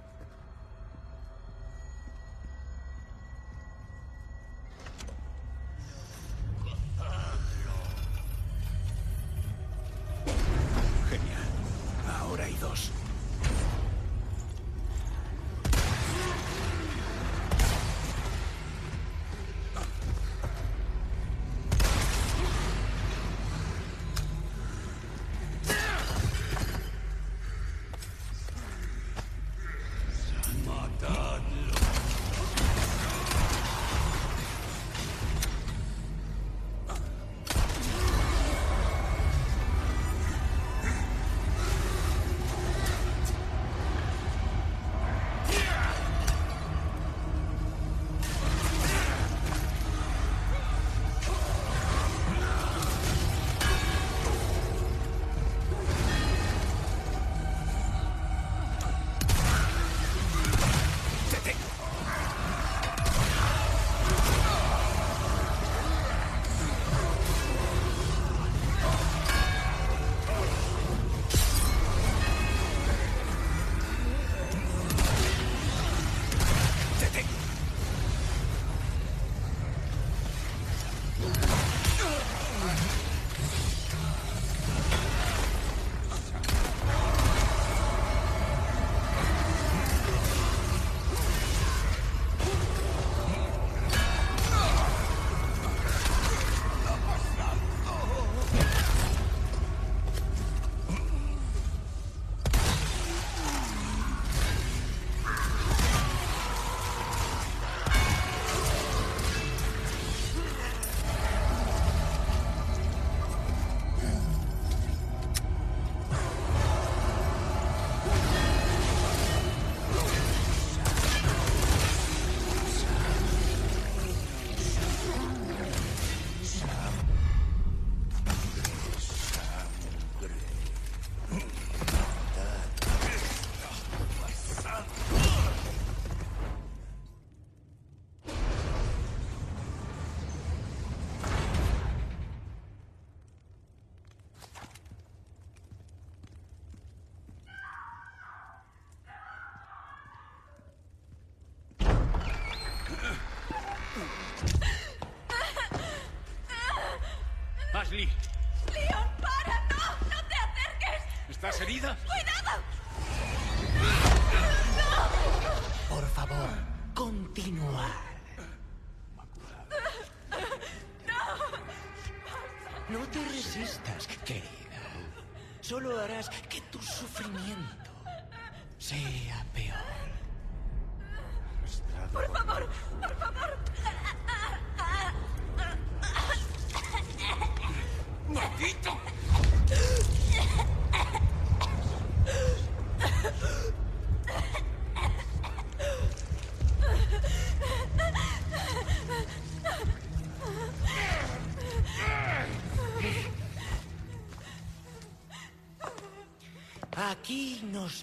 Solo harás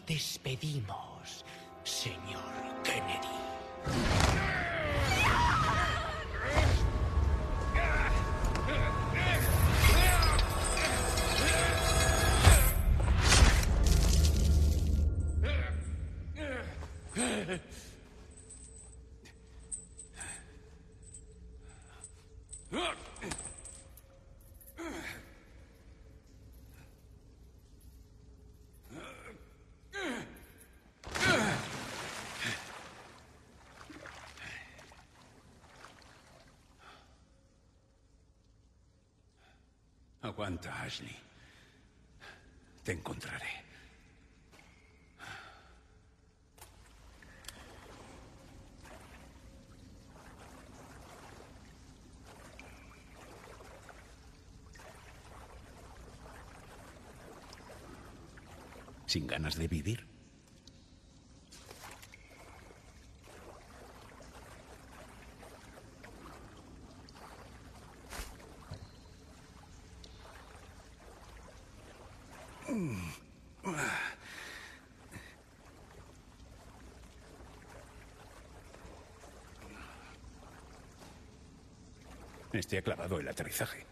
despedimos, Aguanta, Ashley. Te encontraré. ¿Sin ganas de vivir? Ha clavado el aterrizaje.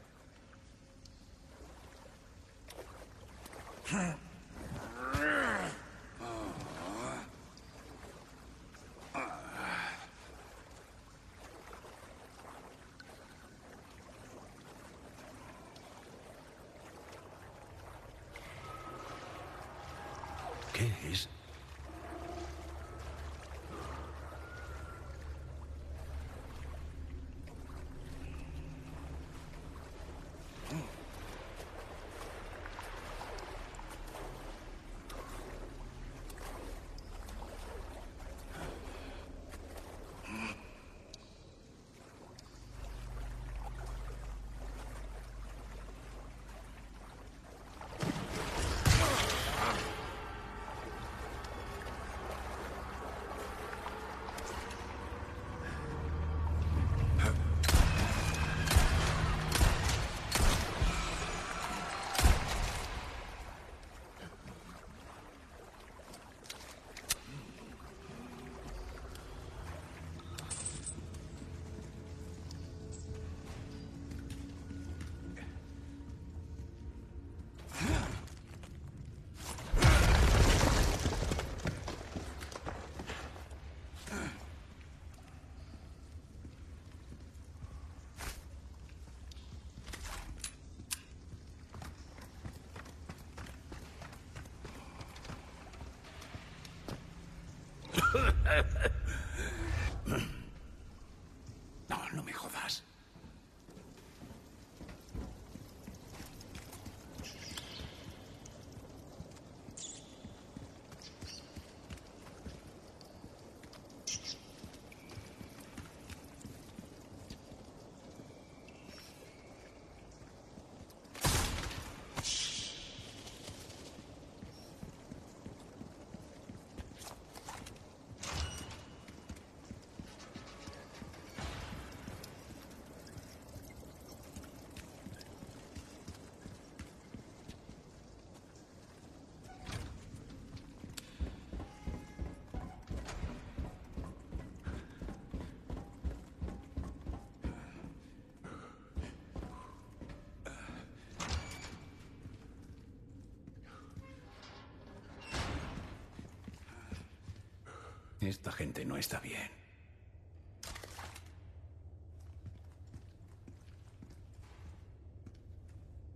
Esta gente no está bien.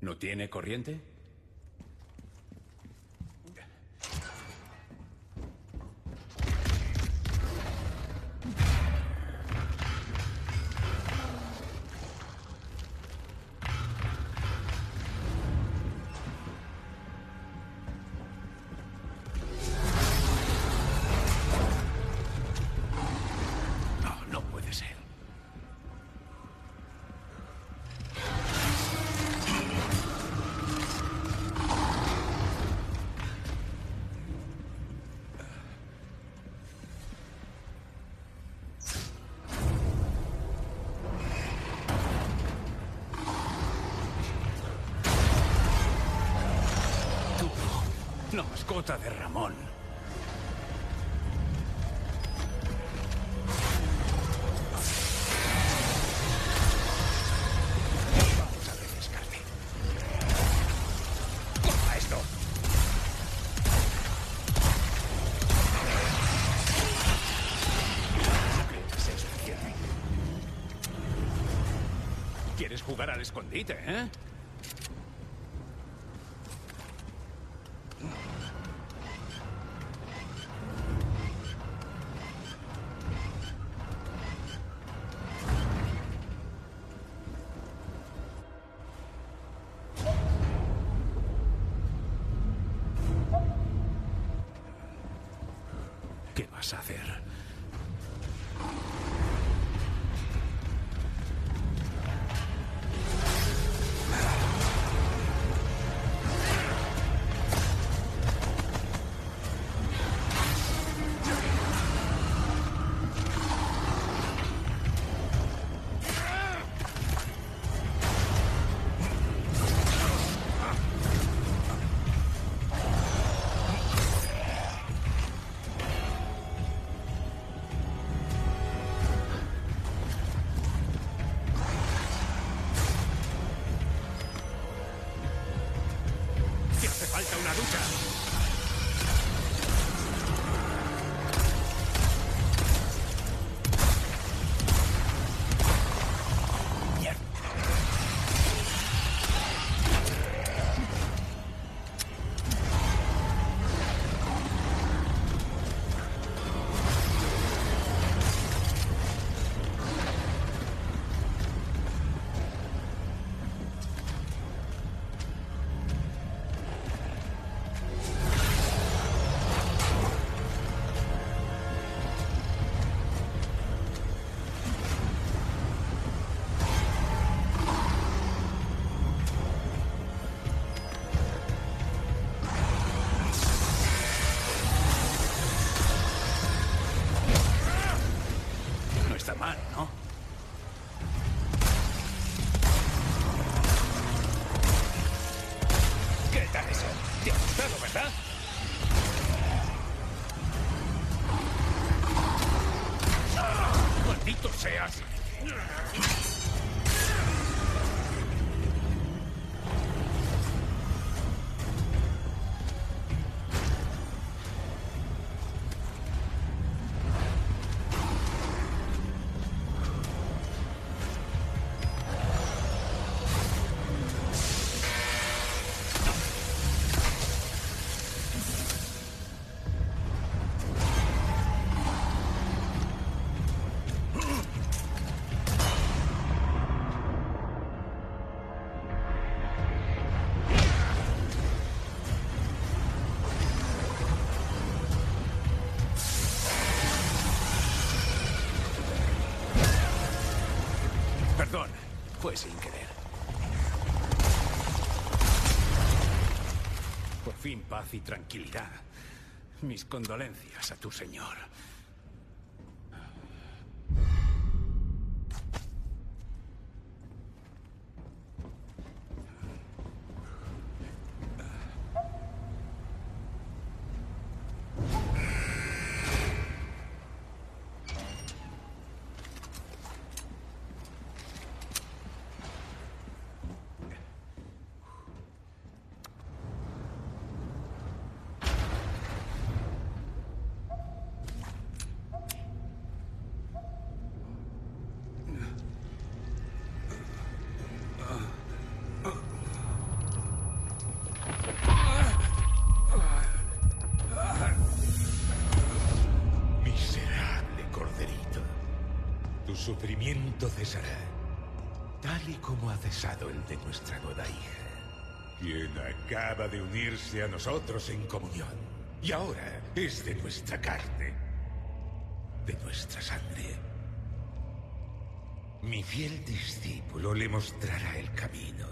¿No tiene corriente? Sea suficiente. ¿Quieres jugar al escondite, eh? Y tranquilidad. Mis condolencias a tu señor. Sufrimiento cesará, tal y como ha cesado el de nuestra nueva hija, quien acaba de unirse a nosotros en comunión. Y ahora es de nuestra carne, de nuestra sangre. Mi fiel discípulo le mostrará el camino.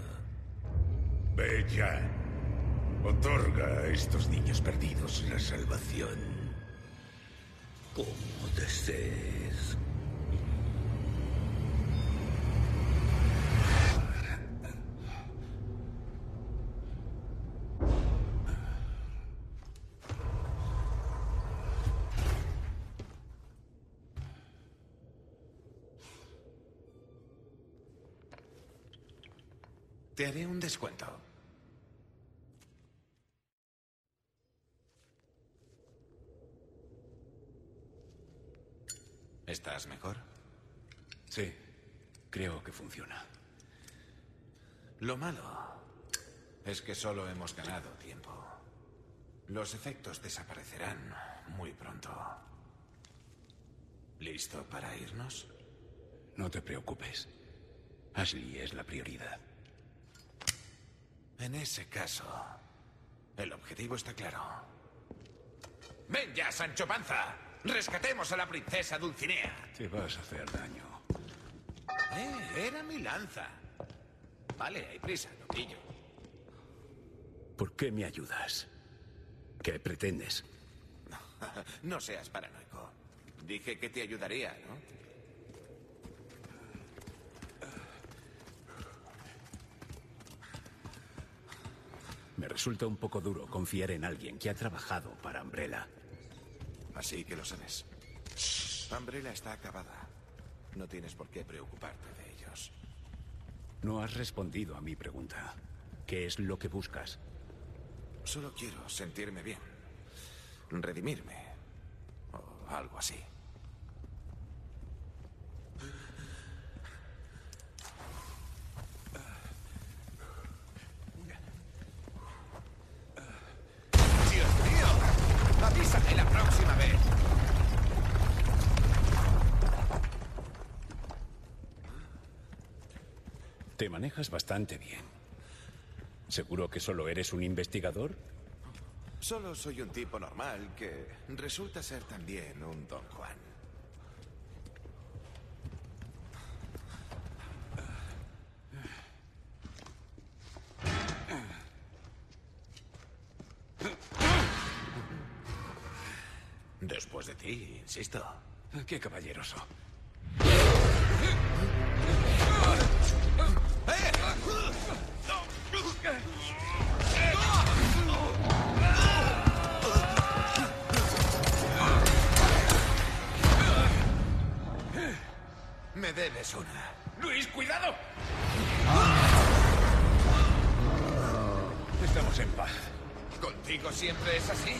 Ve ya. Otorga a estos niños perdidos la salvación. Como desees. Te haré un descuento. ¿Estás mejor? Sí, creo que funciona. Lo malo es que solo hemos ganado tiempo. Los efectos desaparecerán muy pronto. ¿Listo para irnos? No te preocupes. Ashley es la prioridad. En ese caso, el objetivo está claro. ¡Ven ya, Sancho Panza! ¡Rescatemos a la princesa Dulcinea! Te vas a hacer daño. ¡Eh! Era mi lanza. Vale, hay prisa, lo pillo. ¿Por qué me ayudas? ¿Qué pretendes? No seas paranoico. Dije que te ayudaría, ¿no? Me resulta un poco duro confiar en alguien que ha trabajado para Umbrella. Así que lo sabes. Umbrella está acabada. No tienes por qué preocuparte de ellos. No has respondido a mi pregunta. ¿Qué es lo que buscas? Solo quiero sentirme bien. Redimirme. O algo así. ¡Dios mío! ¡Avísame vez! Te manejas bastante bien. ¿Seguro que solo eres un investigador? Solo soy un tipo normal que resulta ser también un Don Juan. Después de ti, insisto. Qué caballeroso. Me debes una. ¡Luis, cuidado! Estamos en paz. ¿Contigo siempre es así?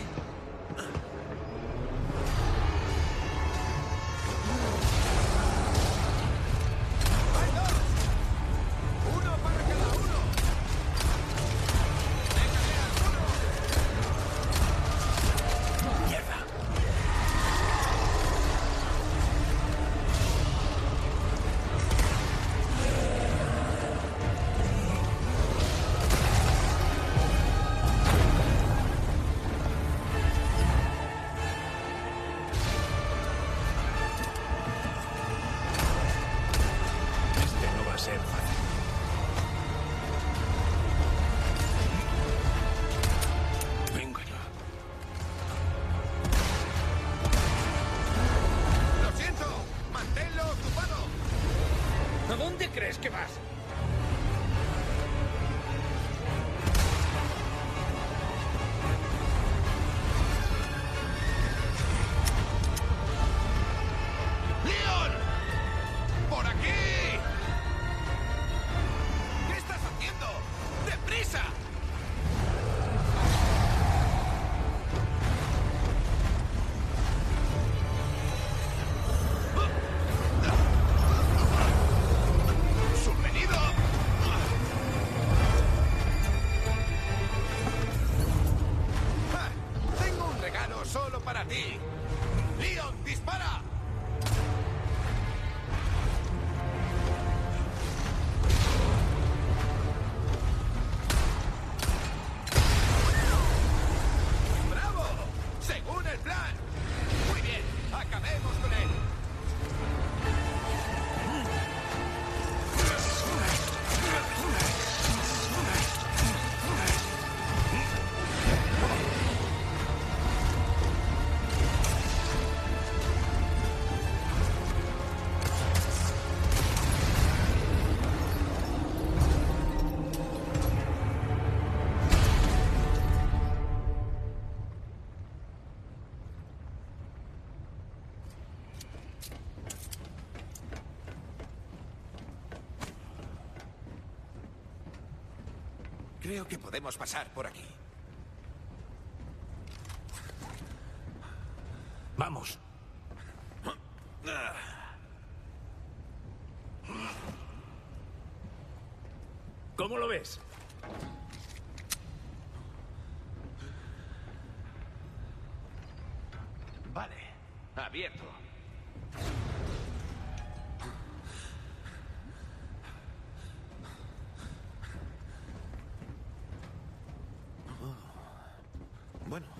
Que vas? Creo que podemos pasar por aquí. Vamos. ¿Cómo lo ves?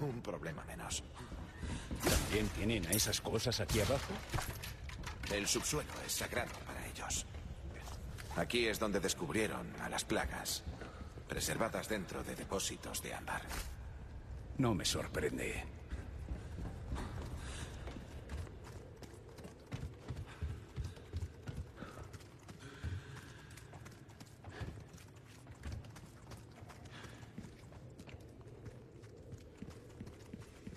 Un problema menos. ¿También tienen a esas cosas aquí abajo? El subsuelo es sagrado para ellos. Aquí es donde descubrieron a las plagas, preservadas dentro de depósitos de ámbar. No me sorprende.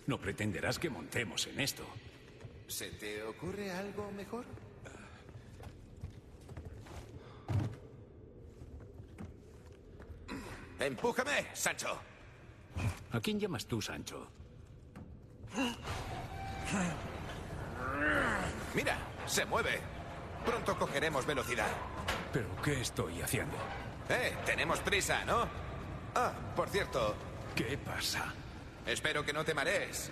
No pretenderás que montemos en esto. ¿Se te ocurre algo mejor? ¡Empújame, Sancho! ¿A quién llamas tú, Sancho? Mira, se mueve. Pronto cogeremos velocidad. ¿Pero qué estoy haciendo? Eh, tenemos prisa, ¿no? Ah, por cierto. ¿Qué pasa? Espero que no te marees.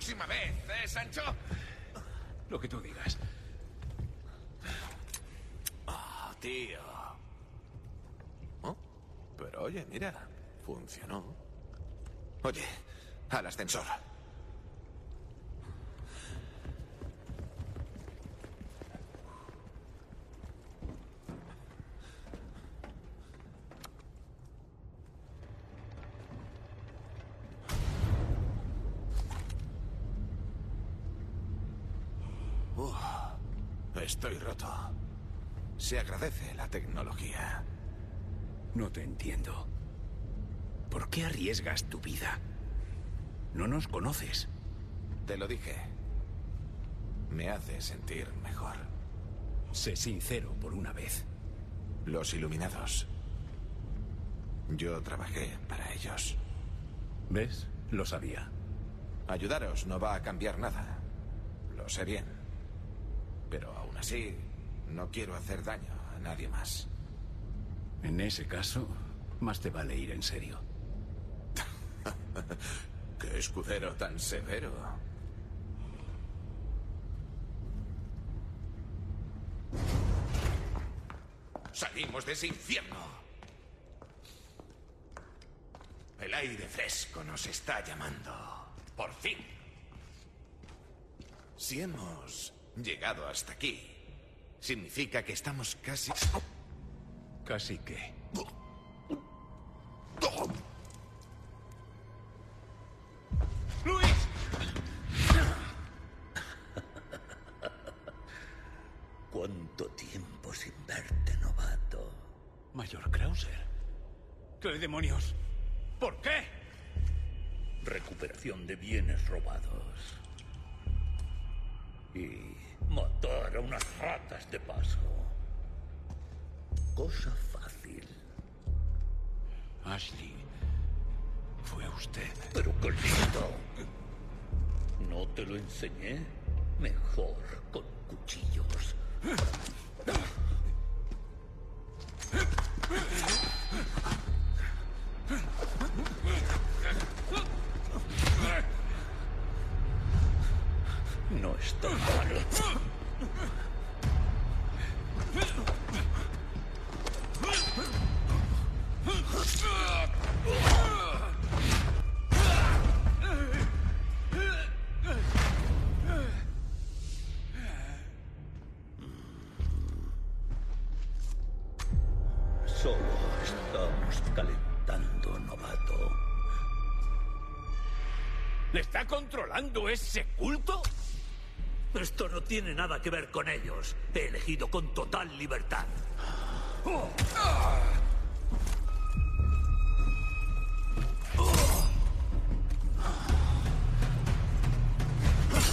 Próxima vez, eh, Sancho? Lo que tú digas. Oh, tío. Oh, pero oye, mira, funcionó. Oye, al ascensor. Uf, estoy roto. Se agradece la tecnología. No te entiendo. ¿Por qué arriesgas tu vida? No nos conoces. Te lo dije. Me hace sentir mejor. Sé sincero por una vez. Los iluminados. Yo trabajé para ellos. ¿Ves? Lo sabía. Ayudaros no va a cambiar nada. Lo sé bien. Pero aún así, no quiero hacer daño a nadie más. En ese caso, más te vale ir en serio. ¡Qué escudero tan severo! Salimos de ese infierno. El aire fresco nos está llamando. Por fin. Si hemos llegado hasta aquí, significa que estamos casi... ¿Casi qué? ¡Luis! ¿Cuánto tiempo sin verte, novato? Mayor Krauser. ¿Qué demonios? ¿Por qué? Recuperación de bienes robados. Y matar a unas ratas de paso. Cosa fácil. Ashley. Fue usted. Pero lindo. ¿No te lo enseñé? Mejor con cuchillos. No está controlando ese culto? Esto no tiene nada que ver con ellos. He elegido con total libertad.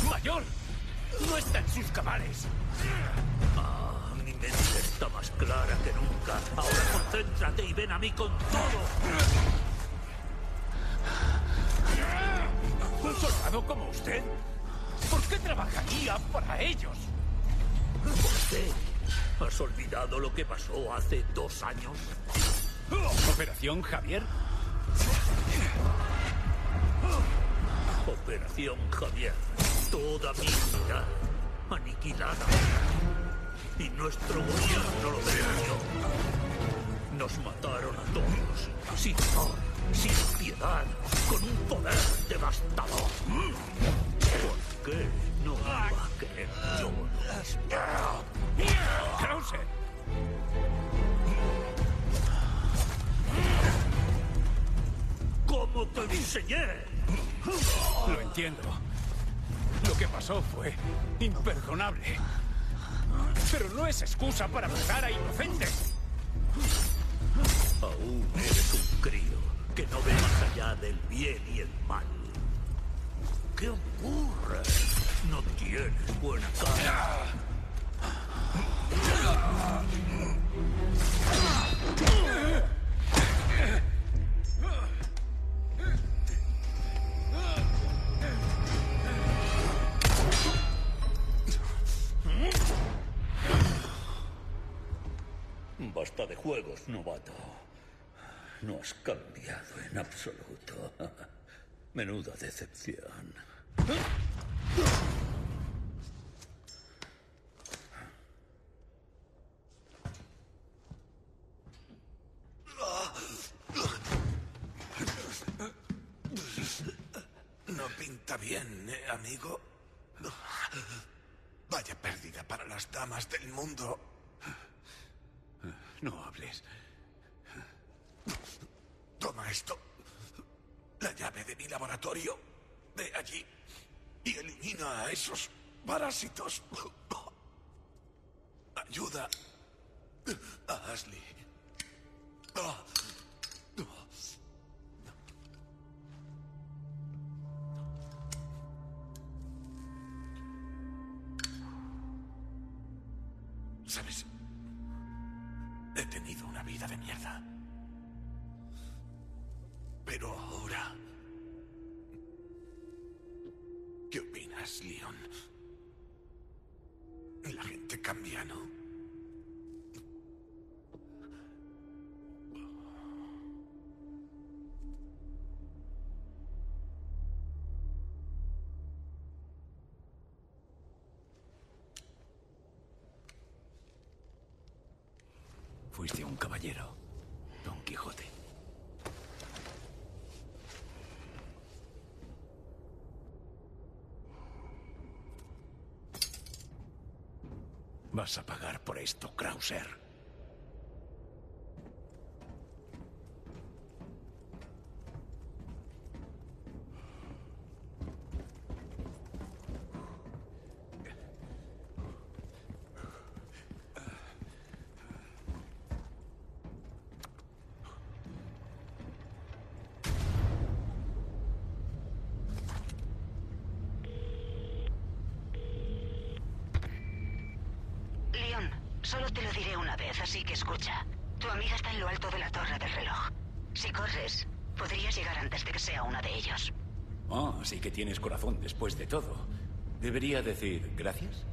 ¡Mayor! No está en sus cabales. Ah, mi mente está más clara que nunca. Ahora concéntrate y ven a mí con todo. ¿Un soldado como usted? ¿Por qué trabajaría para ellos? ¿Por qué? ¿Has olvidado lo que pasó hace dos años? ¿Operación Javier? Operación Javier. Toda mi unidad aniquilada. Y nuestro gobierno lo permitió. Nos mataron a todos, sin honor, sin piedad, con un poder devastador. ¿Por qué no iba a querer yo? ¡Krause! ¿Cómo te enseñé? Lo entiendo. Lo que pasó fue imperdonable. Pero no es excusa para matar a inocentes. Aún eres un crío que no ve más allá del bien y el mal. ¿Qué ocurre? No tienes buena cara. Basta de juegos, novato. No has cambiado en absoluto. Menuda decepción. No pinta bien, ¿eh, amigo? Vaya pérdida para las damas del mundo. No hables. Toma esto. La llave de mi laboratorio. Ve allí y elimina a esos parásitos. Ayuda a Ashley. ¿Sabes? He tenido una vida de mierda. Pero ahora... ¿Qué opinas, Leon? La gente cambia, ¿no? Fuiste un caballero. Vas a pagar por esto, Krauser. todo, debería decir gracias.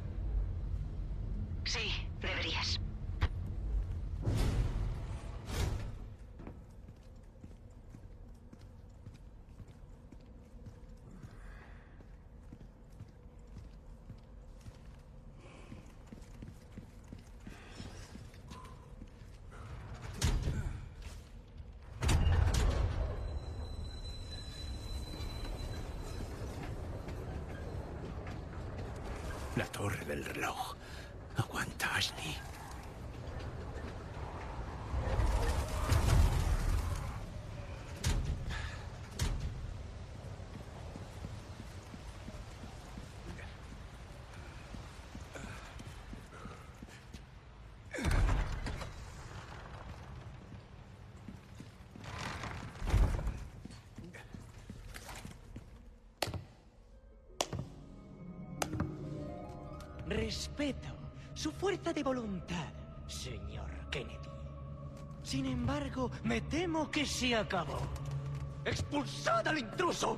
su fuerza de voluntad, señor Kennedy. Sin embargo, me temo que se acabó. ¡Expulsad al intruso!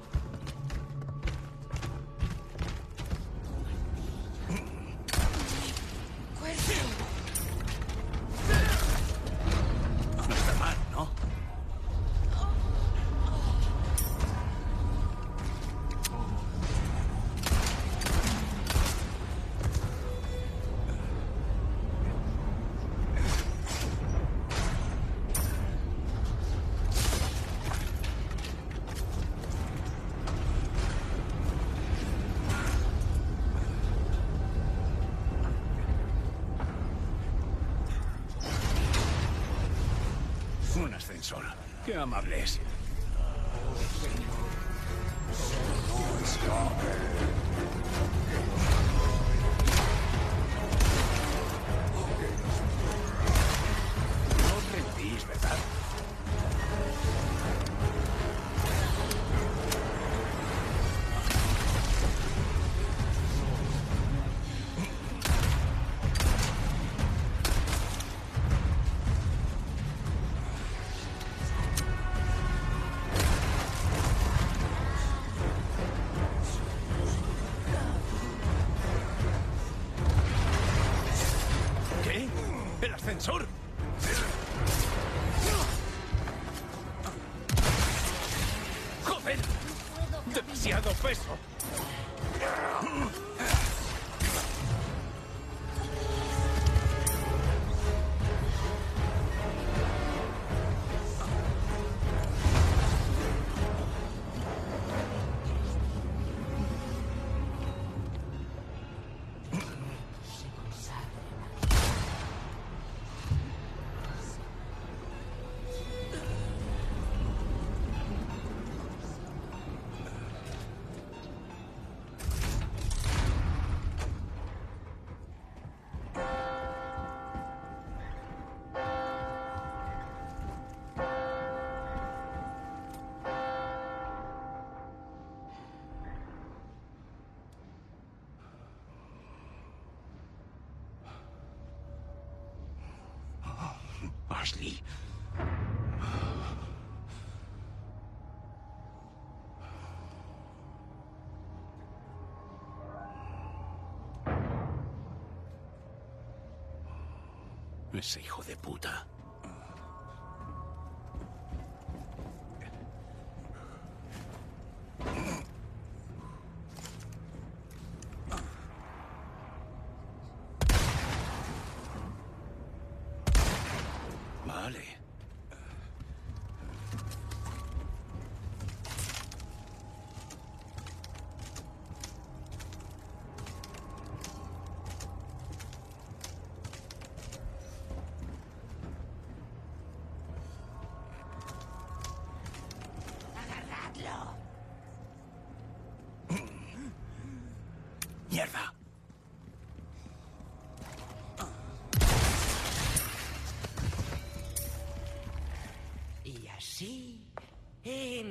Ese hijo de puta.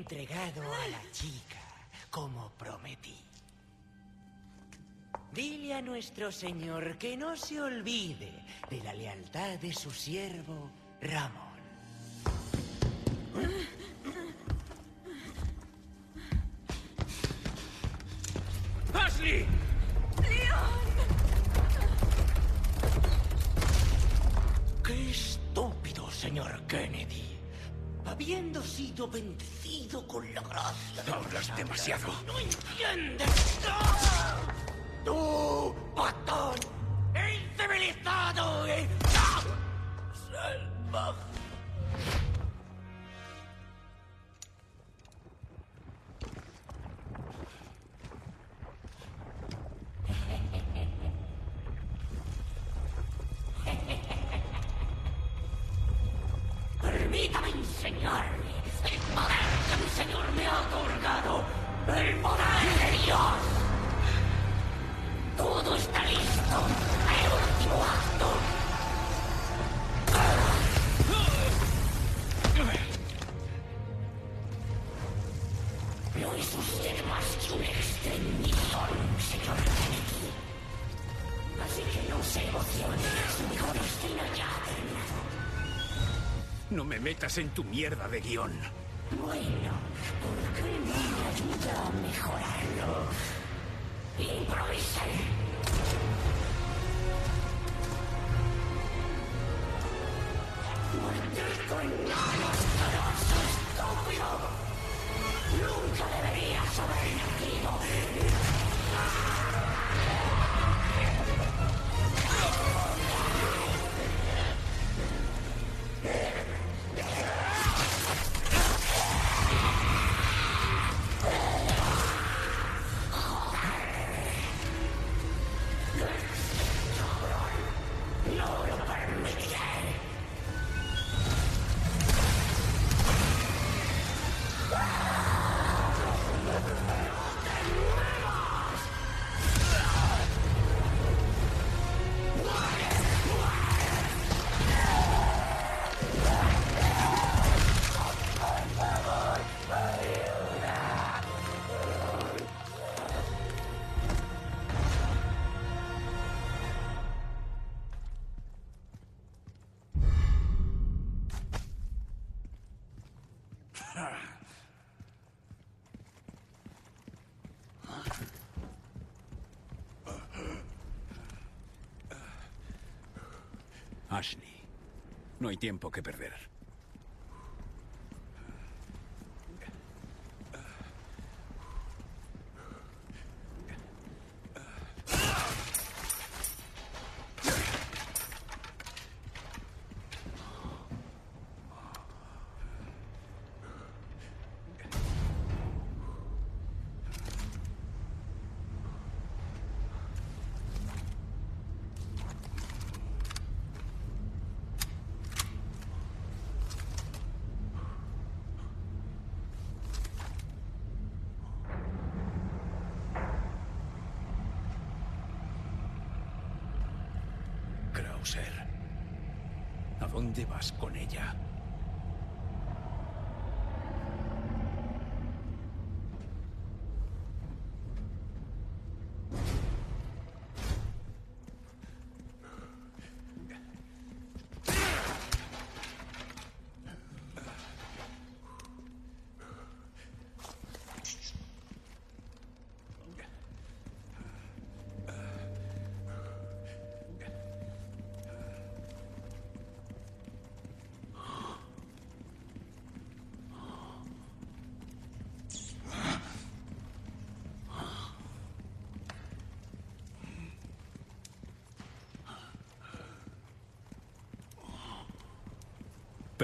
entregado a la chica, como prometí. Dile a nuestro señor que no se olvide de la lealtad de su siervo Ramos. metas en tu mierda de guion. No hay tiempo que perder.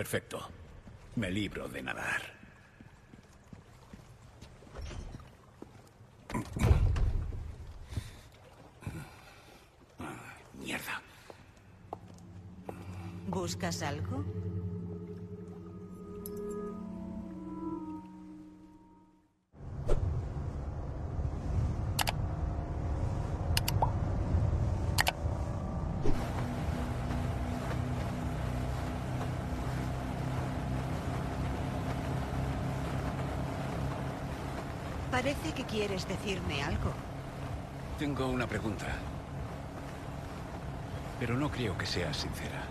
Perfecto. Me libro de nadar. Mierda. ¿Buscas algo? Parece que quieres decirme algo. Tengo una pregunta. Pero no creo que sea sincera.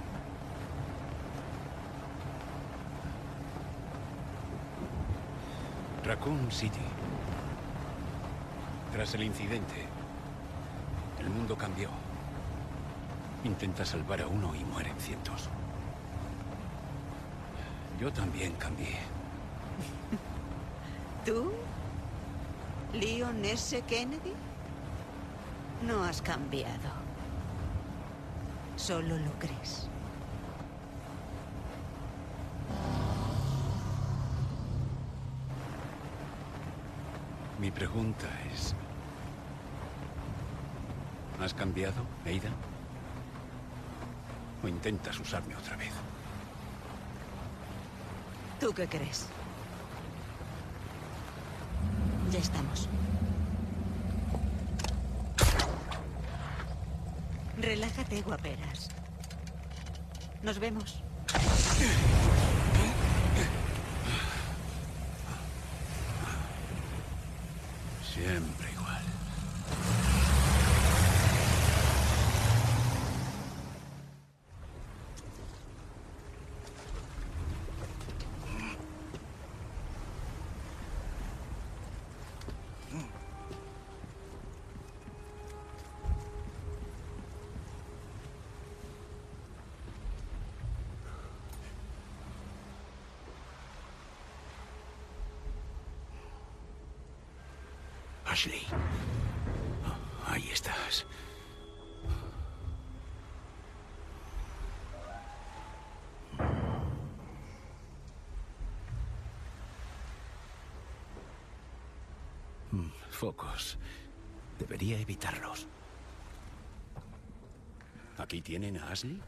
Raccoon City. Tras el incidente, el mundo cambió. Intenta salvar a uno y mueren cientos. Yo también cambié. ¿Tú? ¿Leon S. Kennedy? No has cambiado. Solo lo crees. Mi pregunta es... ¿Has cambiado, Aida? ¿O intentas usarme otra vez? ¿Tú qué crees? Ya estamos. Relájate, guaperas. Nos vemos. Focos. Debería evitarlos. ¿Aquí tienen a Ashley?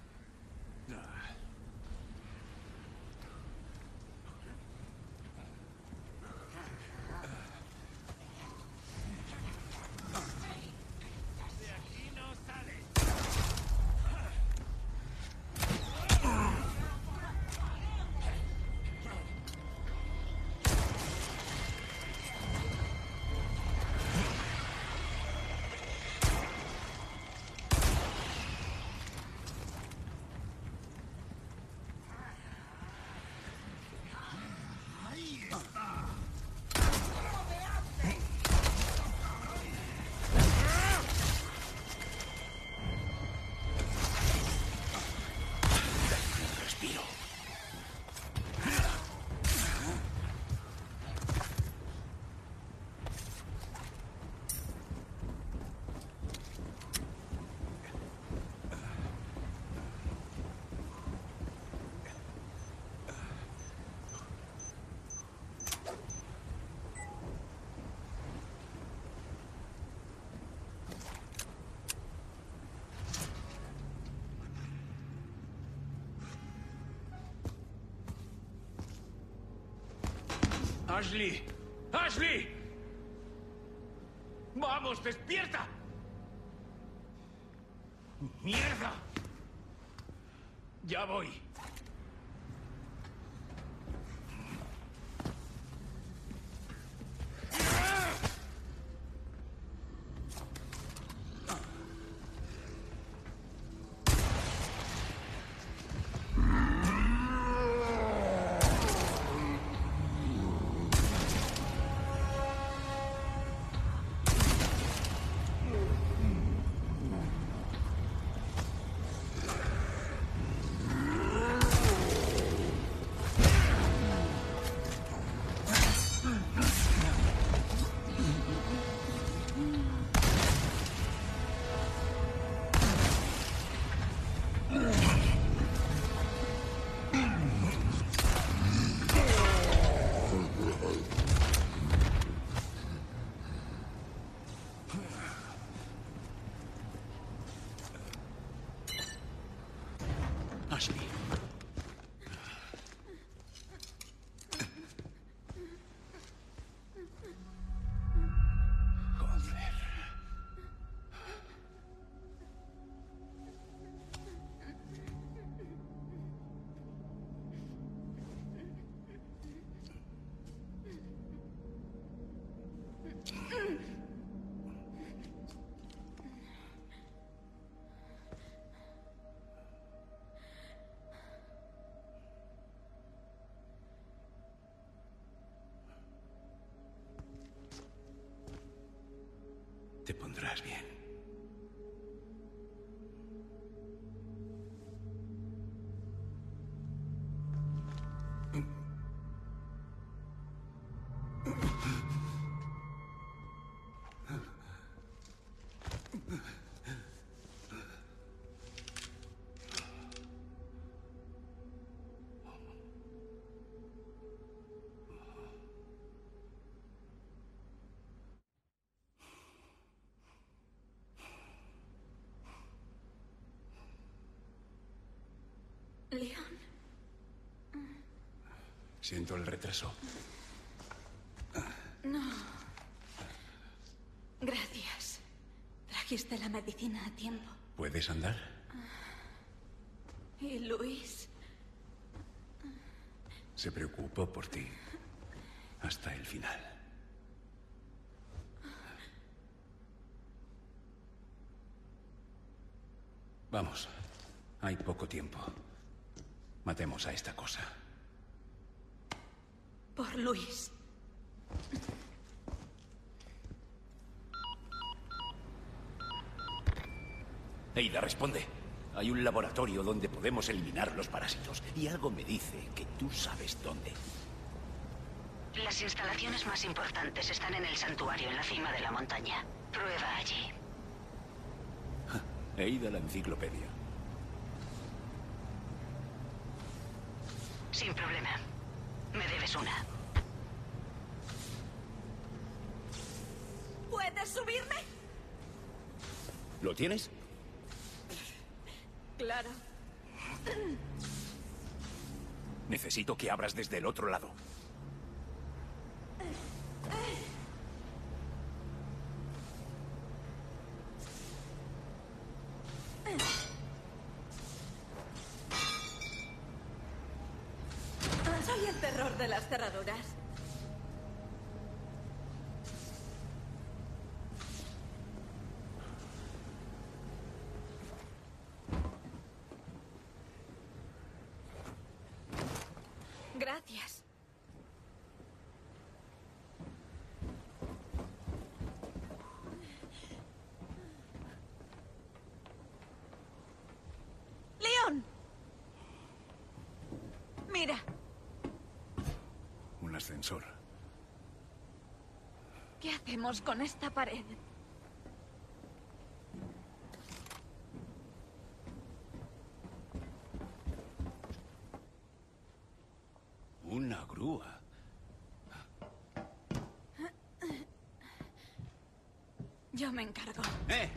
¡Ashley! ¡Ashley! ¡Vamos, despierta! Te pondrás bien. Leon, Siento el retraso. no. Gracias. Trajiste la medicina a tiempo. ¿Puedes andar? ¿Y Luis? Se preocupó por ti. Hasta el final. Vamos. Hay poco tiempo. Matemos a esta cosa. Por Luis. Eida, responde. Hay un laboratorio donde podemos eliminar los parásitos. Y algo me dice que tú sabes dónde. Las instalaciones más importantes están en el santuario, en la cima de la montaña. Prueba allí. Eida, la enciclopedia. Sin problema. Me debes una. ¿Puedes subirme? ¿Lo tienes? Claro. Necesito que abras desde el otro lado. Soy el terror de las cerraduras. Gracias. León. Mira. Un ascensor. ¿Qué hacemos con esta pared? Una grúa. Yo me encargo. ¡Eh!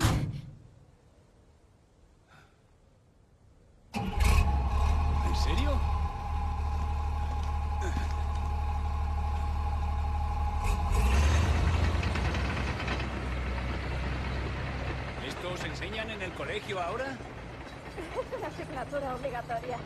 ¿En serio? ¿Esto os enseñan en el colegio ahora? Es una asignatura obligatoria.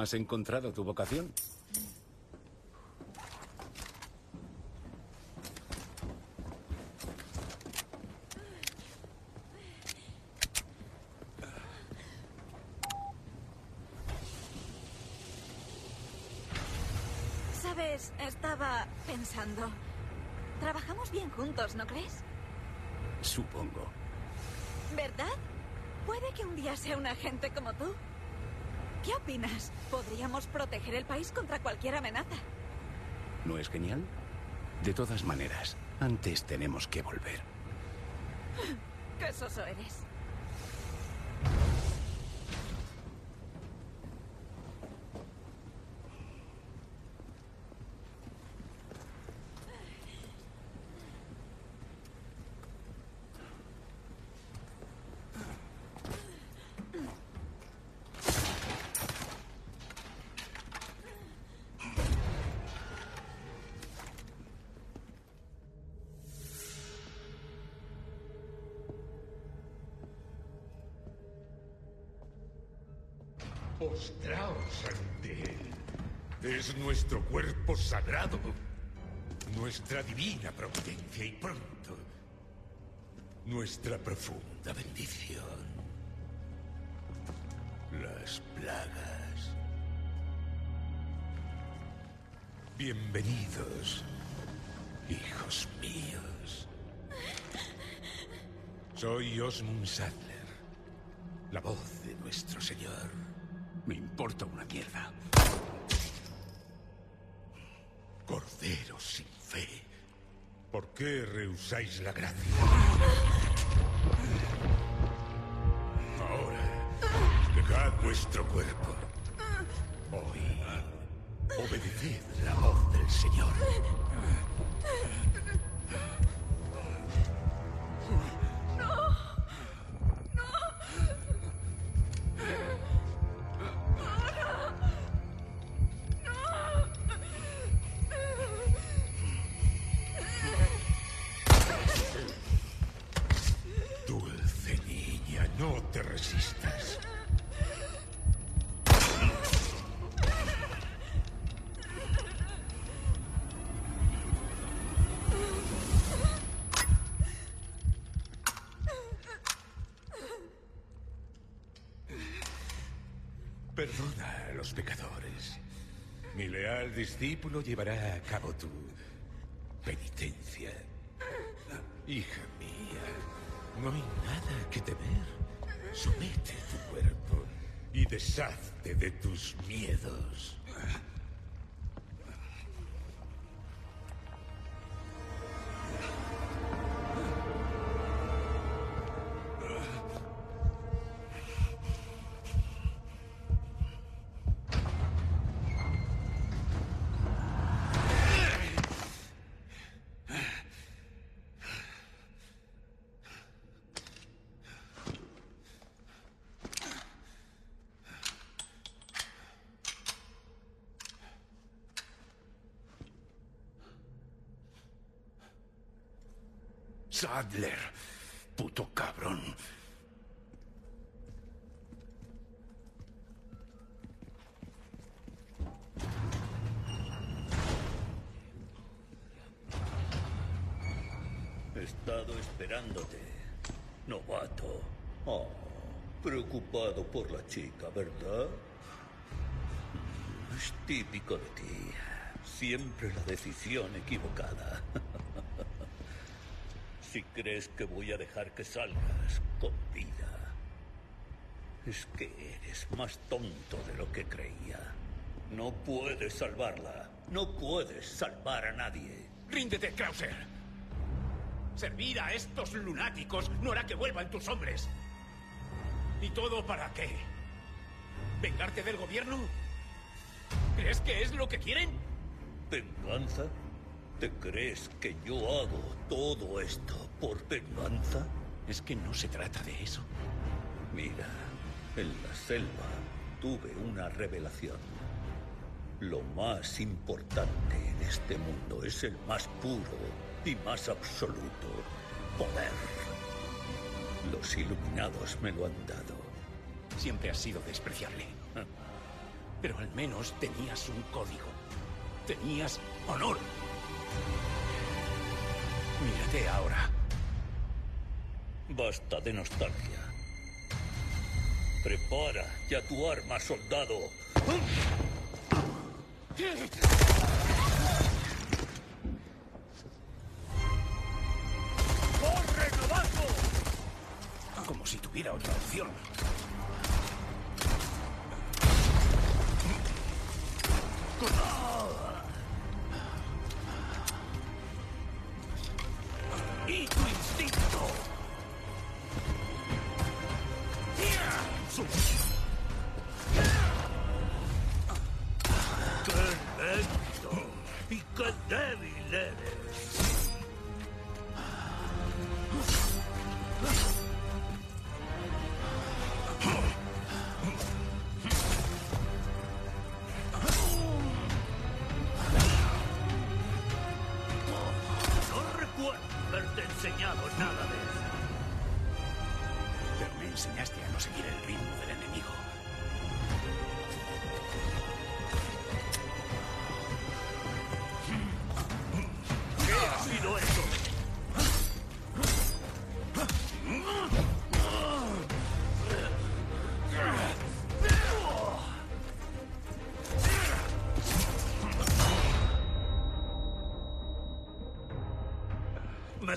¿Has encontrado tu vocación? Sabes, estaba pensando. Trabajamos bien juntos, ¿no crees? Supongo. ¿Verdad? Puede que un día sea un agente como tú. ¿Qué opinas? Podríamos proteger el país contra cualquier amenaza. ¿No es genial? De todas maneras, antes tenemos que volver. ¡Qué soso eres! Es nuestro cuerpo sagrado, nuestra divina providencia y pronto nuestra profunda bendición. Las plagas. Bienvenidos, hijos míos. Soy Osmund Sadler, la voz de nuestro Señor. Me importa una mierda. Sin fe. ¿Por qué rehusáis la gracia? Ahora, dejad vuestro cuerpo. Oíd. Obedeced la voz del Señor. Mi leal discípulo llevará a cabo tu penitencia. Hija mía, no hay nada que temer. Somete tu cuerpo y deshazte de tus miedos. Sadler, puto cabrón. He estado esperándote, novato. Oh, preocupado por la chica, ¿verdad? Es típico de ti. Siempre la decisión equivocada. Si crees que voy a dejar que salgas con vida, es que eres más tonto de lo que creía. No puedes salvarla. No puedes salvar a nadie. ¡Ríndete, Krauser! Servir a estos lunáticos no hará que vuelvan tus hombres. ¿Y todo para qué? ¿Vengarte del gobierno? ¿Crees que es lo que quieren? ¿Venganza? ¿Te crees que yo hago todo esto por venganza? Es que no se trata de eso. Mira, en la selva tuve una revelación. Lo más importante en este mundo es el más puro y más absoluto poder. Los iluminados me lo han dado. Siempre has sido despreciable. Pero al menos tenías un código. Tenías honor. Mírate ahora. Basta de nostalgia. Prepara ya tu arma, soldado.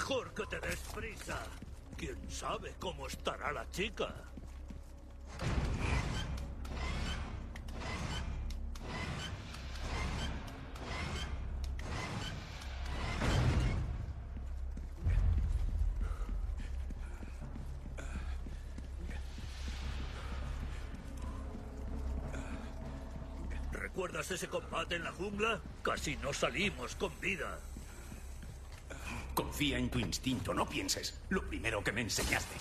Mejor que te des prisa. ¿Quién sabe cómo estará la chica? ¿Recuerdas ese combate en la jungla? Casi no salimos con vida. Confía en tu instinto, no pienses. Lo primero que me enseñaste.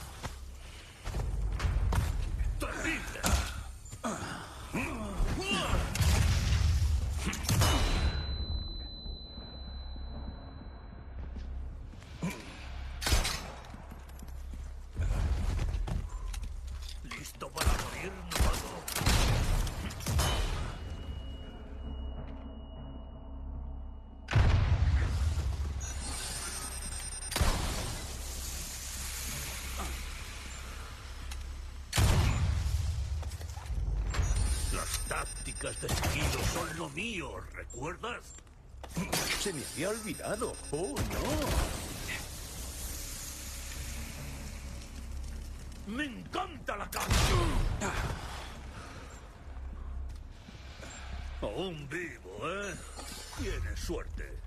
Había olvidado. Oh, no. ¡Me encanta la caza! Aún vivo, ¿eh? Tienes suerte.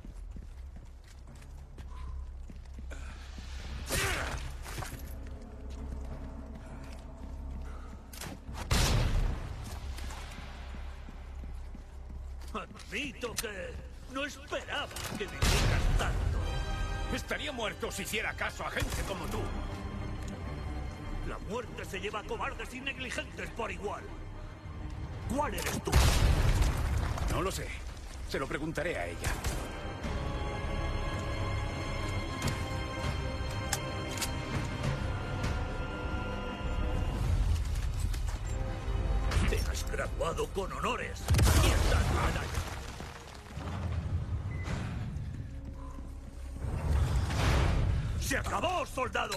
Admito que no esperaba que vivieras tanto. Estaría muerto si hiciera caso a gente como tú. La muerte se lleva a cobardes y negligentes por igual. ¿Cuál eres tú? No lo sé. Se lo preguntaré a ella. Te has graduado con honores. Y estás medalla. Soldado!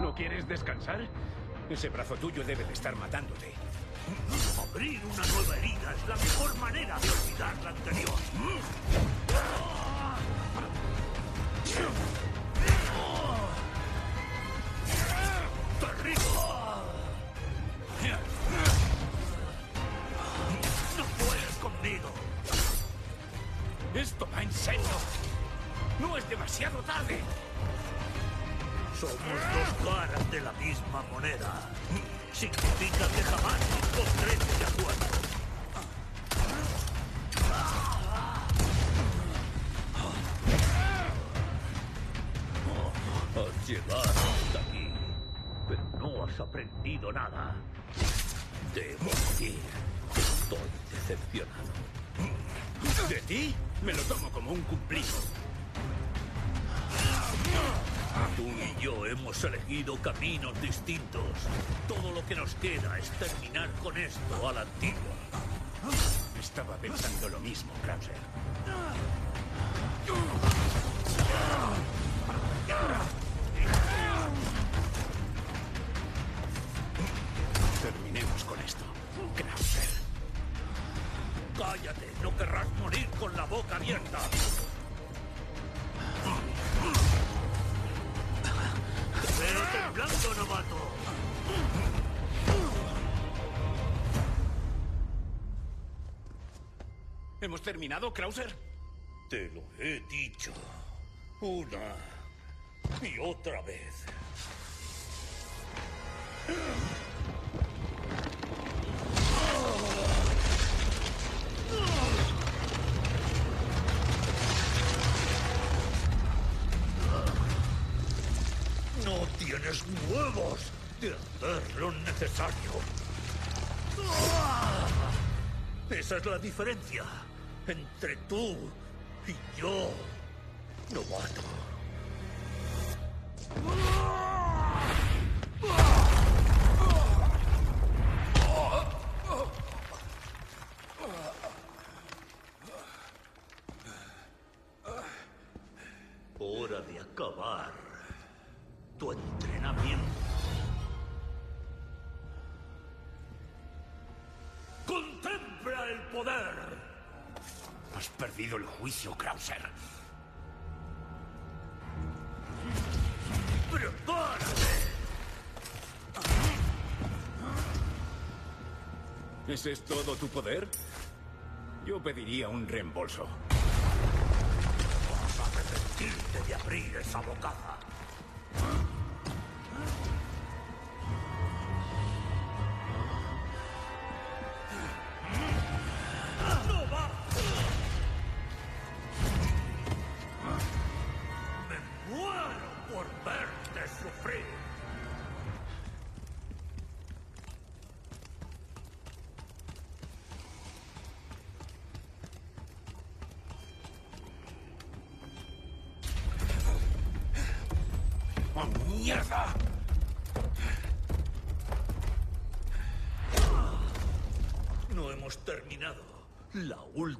¿No quieres descansar? Ese brazo tuyo debe de estar matándote. Abrir una nueva herida es la mejor manera de olvidar la anterior. Que nos queda es terminar con esto a. terminado, Krauser? Te lo he dicho. Una y otra vez. No tienes huevos de hacer lo necesario. Esa es la diferencia entre tú y yo, novato. ¿Ese es todo tu poder? Yo pediría un reembolso. Vas a arrepentirte de abrir esa bocaza.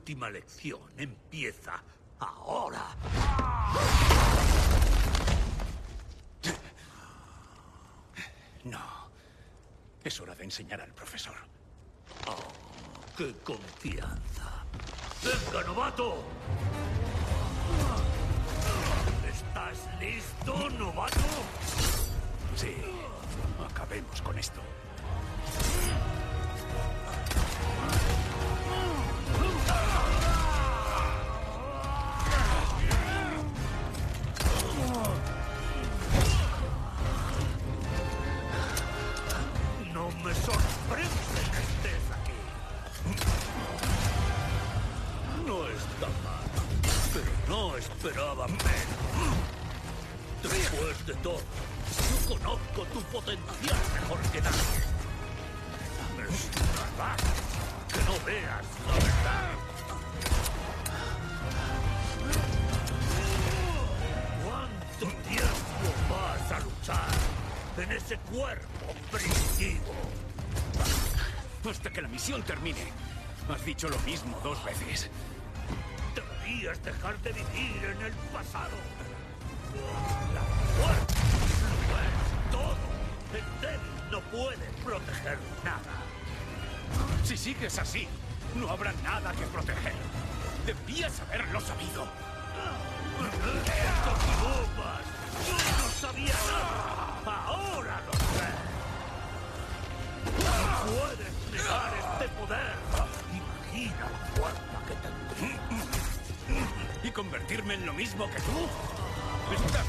Última lección empieza ahora. No. Es hora de enseñar al profesor. Oh, ¡Qué confianza! ¡Venga, novato! ¿Estás listo, novato? Sí. Acabemos con esto. Ese cuerpo primitivo? Hasta que la misión termine. Has dicho lo mismo dos veces. Deberías dejar de vivir en el pasado. La fuerza lo es todo. El débil no puede proteger nada. Si sigues así, no habrá nada que proteger. Debías haberlo sabido. Ahora lo sé. Puedes negar este poder. Imagina la fuerza que tendré. ¿Y convertirme en lo mismo que tú? Estás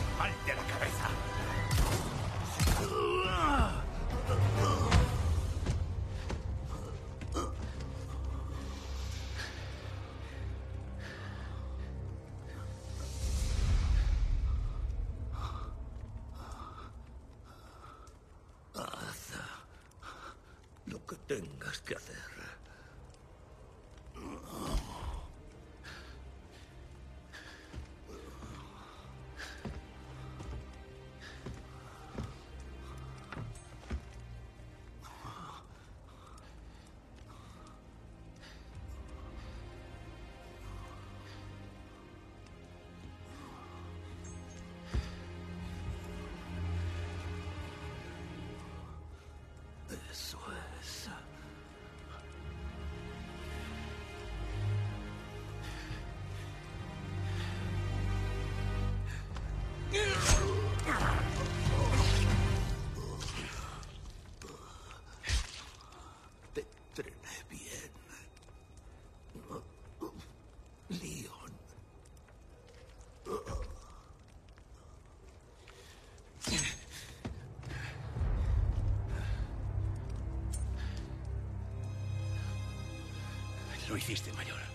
lo hiciste, mayor.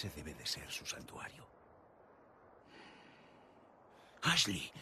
Ese debe de ser su santuario. Ashley,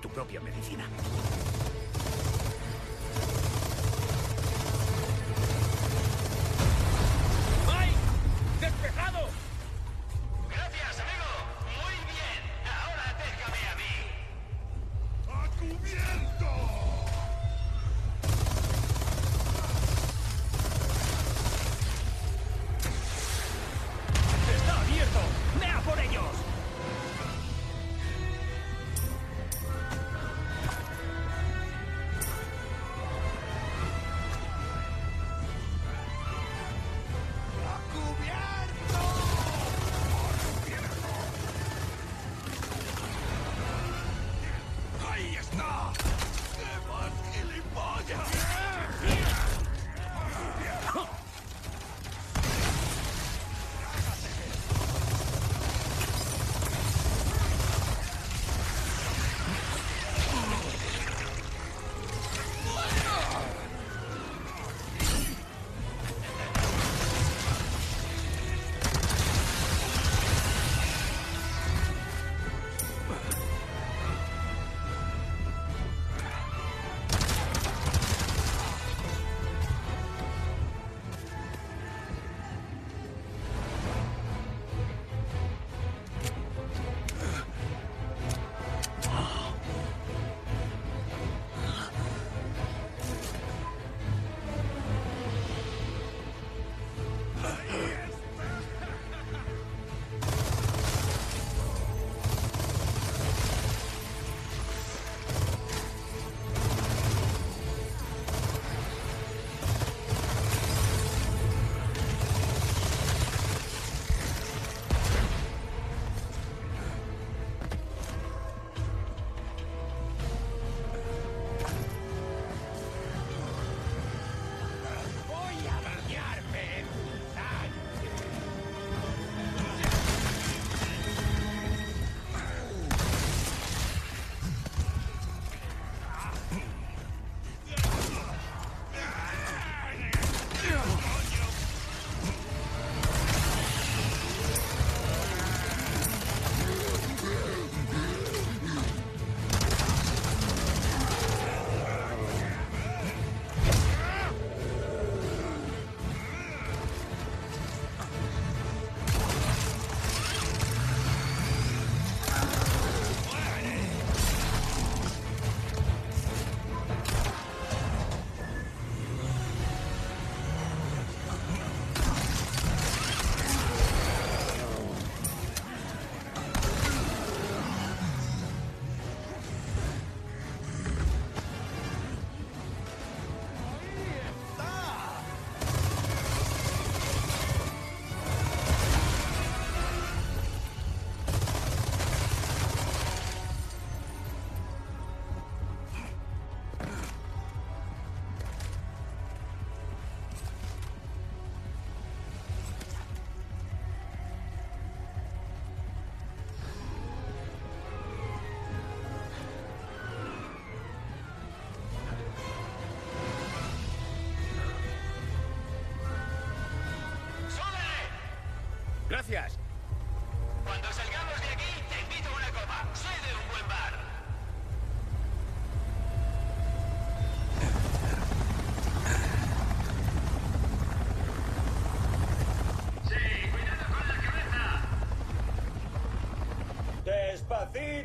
tu propia medicina.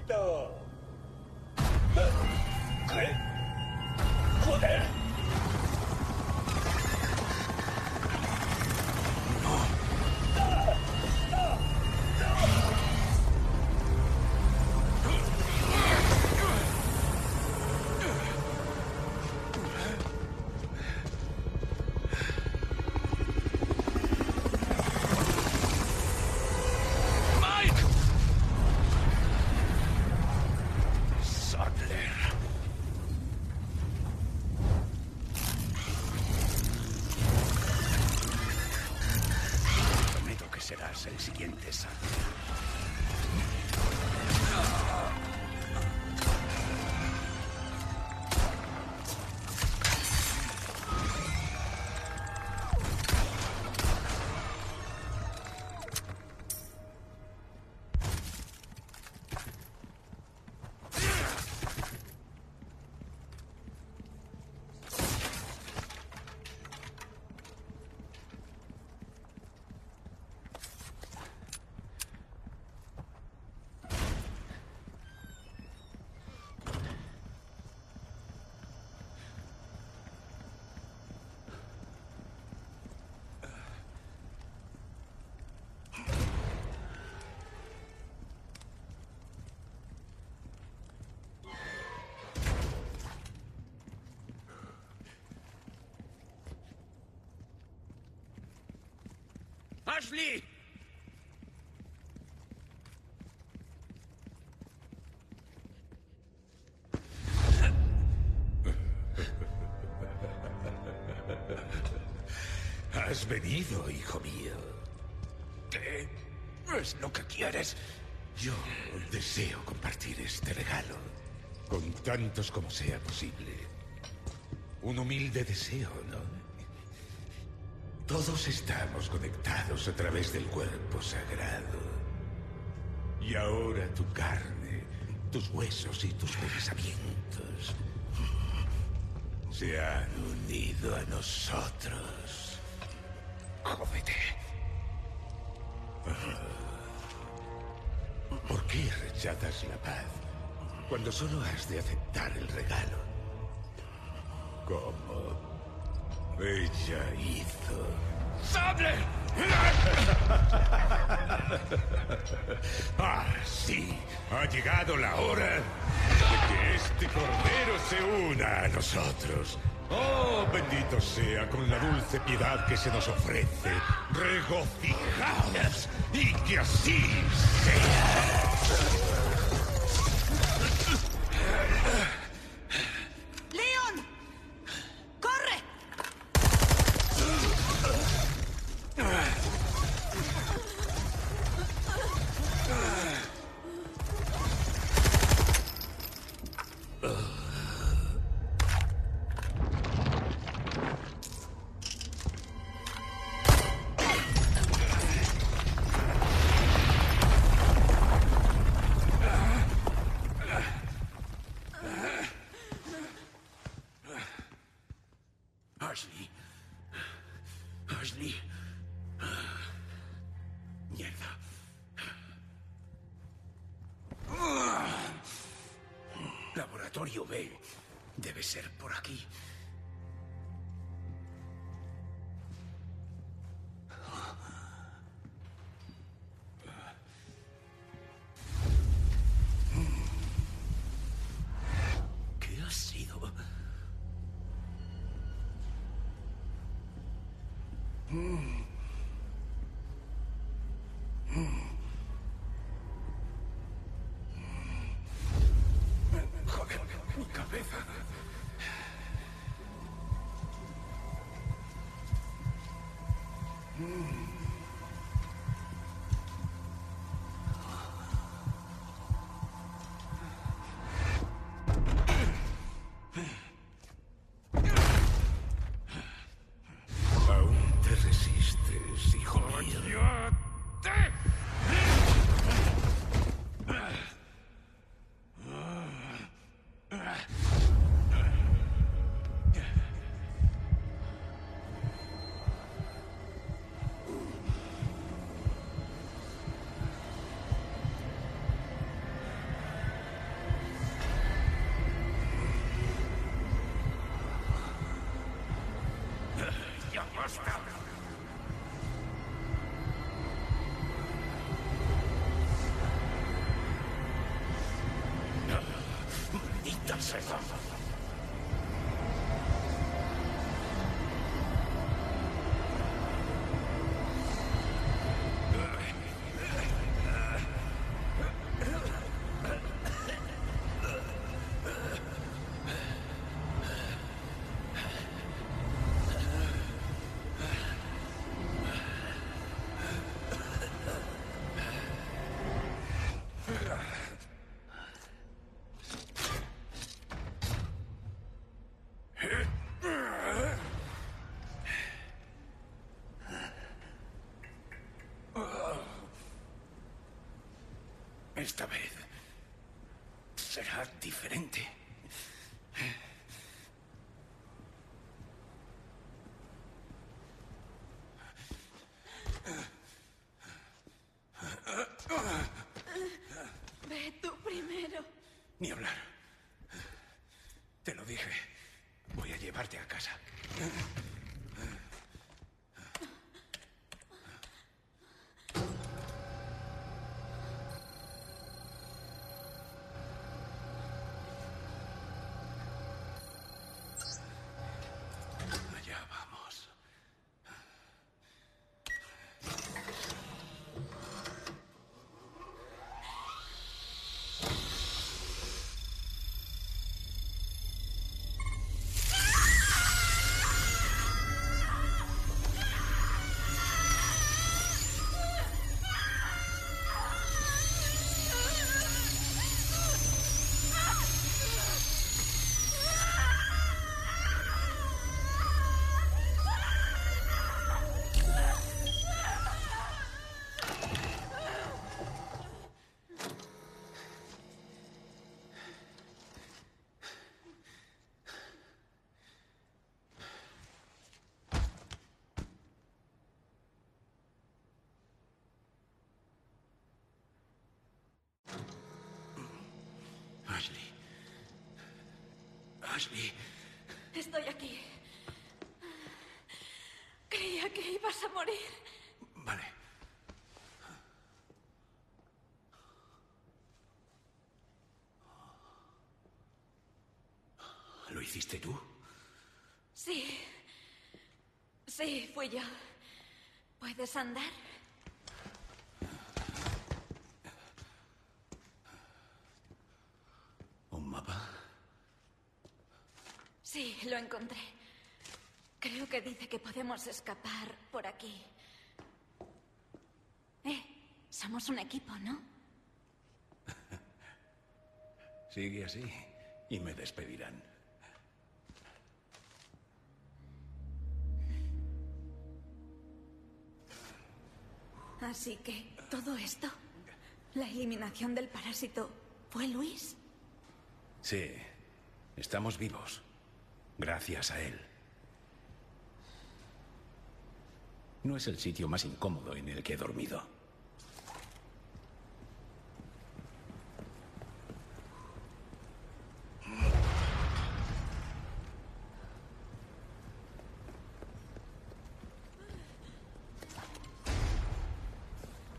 Victor. El siguiente Sadler. ¡Ashley! Has venido, hijo mío. ¿Qué es lo que quieres? Yo deseo compartir este regalo con tantos como sea posible. Un humilde deseo, ¿no? Todos estamos conectados a través del cuerpo sagrado. Y ahora tu carne, tus huesos y tus pensamientos se han unido a nosotros. Jódete. ¿Por qué rechazas la paz cuando solo has de aceptar el regalo? Como ella hizo. ¡Sable! Ah, sí, ha llegado la hora de que este cordero se una a nosotros. Oh, bendito sea con la dulce piedad que se nos ofrece. Regocijaos y que así sea. Esta vez será diferente. Ve tú primero. Ni hablar. Te lo dije. Voy a llevarte a casa. Ashley. Estoy aquí. Creía que ibas a morir. Vale. ¿Lo hiciste tú? Sí. Sí, fui yo. ¿Puedes andar? ¿Un mapa? Sí, lo encontré. Creo que dice que podemos escapar por aquí. Eh, somos un equipo, ¿no? Sigue así y me despedirán. Así que, todo esto, la eliminación del parásito, ¿fue Luis? Sí, estamos vivos. Gracias a él. No es el sitio más incómodo en el que he dormido.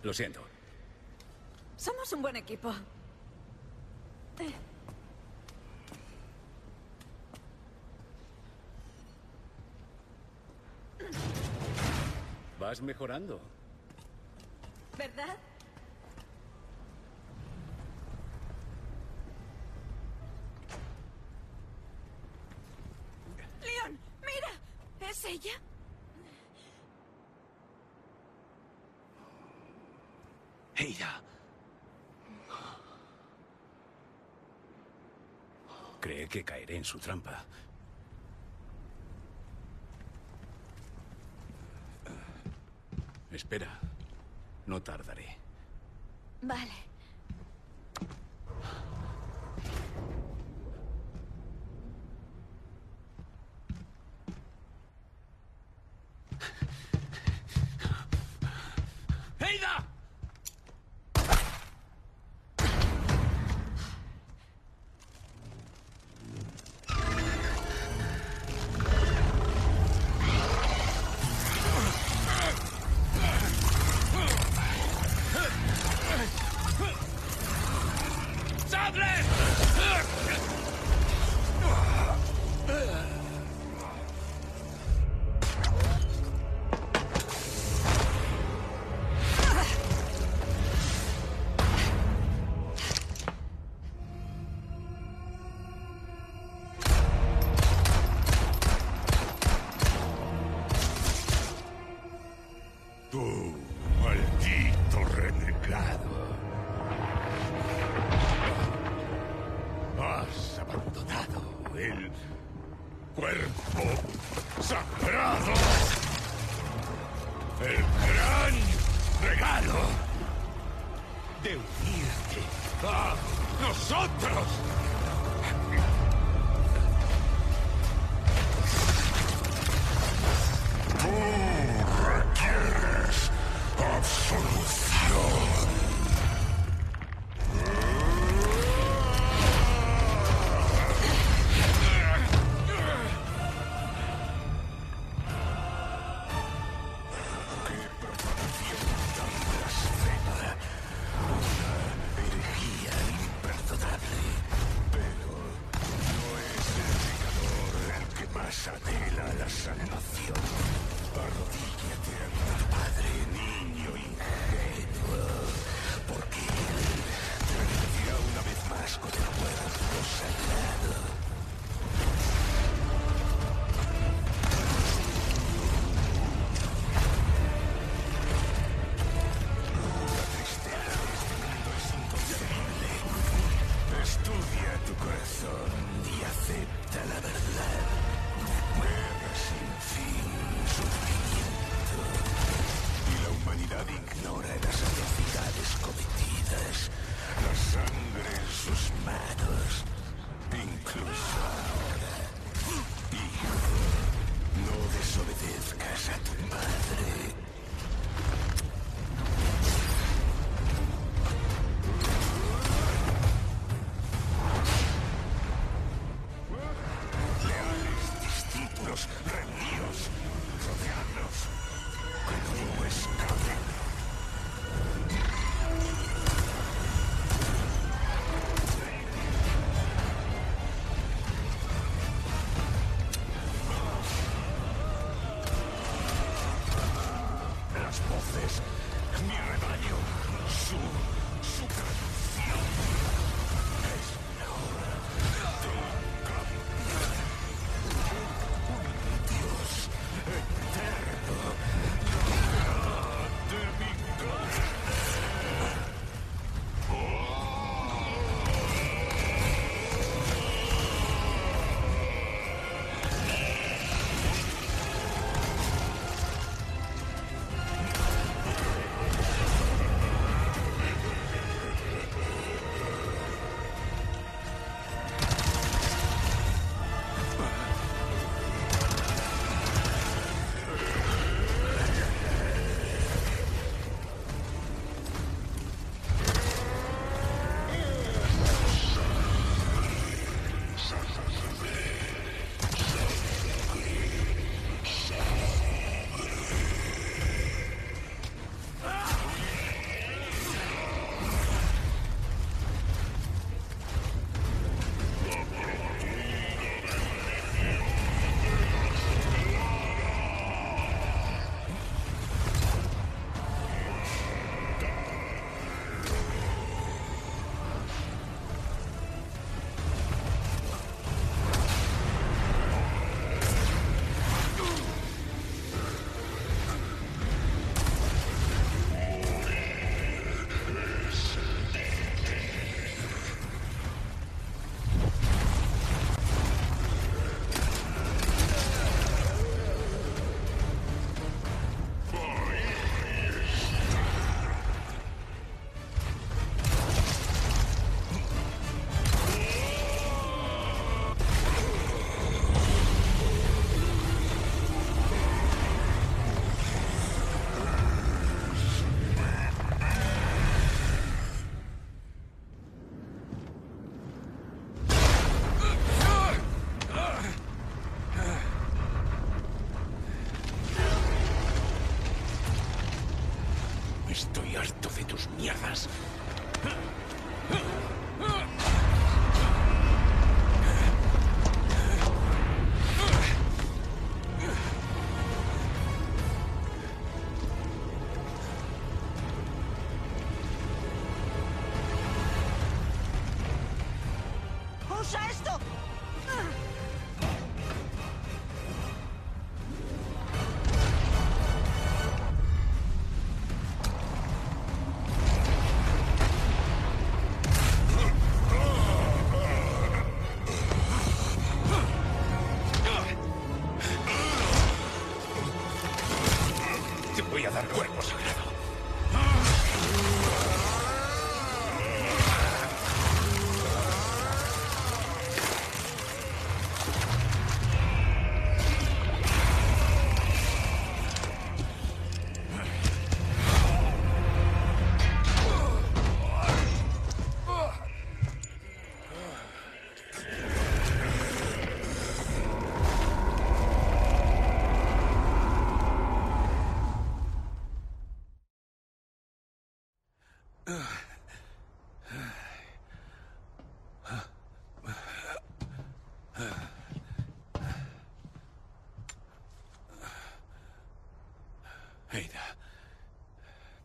Lo siento. Somos un buen equipo. Vas mejorando. ¿Verdad? Leon, mira. ¿Es ella? Ella. Cree que caeré en su trampa. Espera. No tardaré. Vale.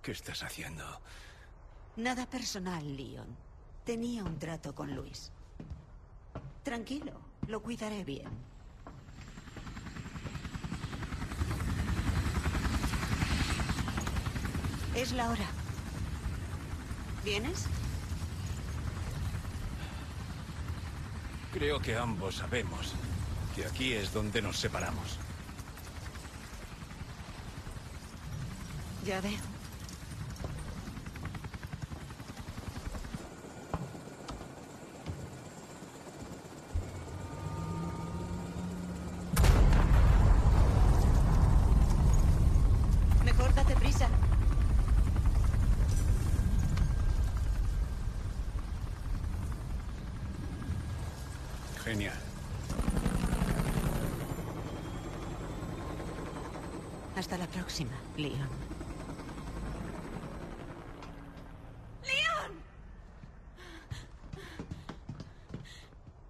¿Qué estás haciendo? Nada personal, Leon. Tenía un trato con Luis. Tranquilo, lo cuidaré bien. Es la hora. ¿Vienes? Creo que ambos sabemos que aquí es donde nos separamos. Ya veo. Mejor date prisa. Genial. Hasta la próxima, Leon. ¡Leon!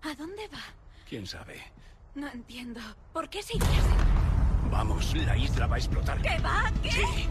¿A dónde va? ¿Quién sabe? No entiendo. ¿Por qué se iría así? Vamos, la isla va a explotar. ¿Qué va? ¿Qué? Sí.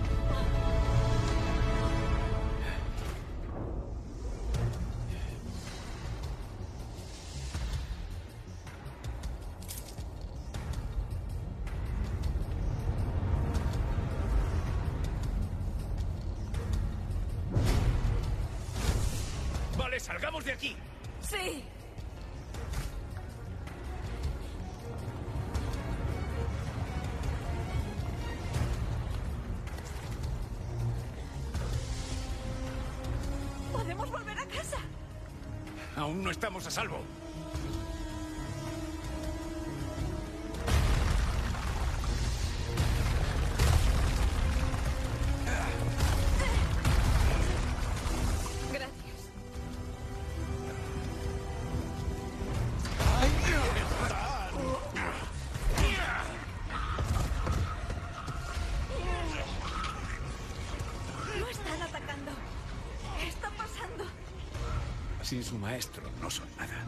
Sin su maestro no son nada.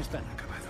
Están acabados.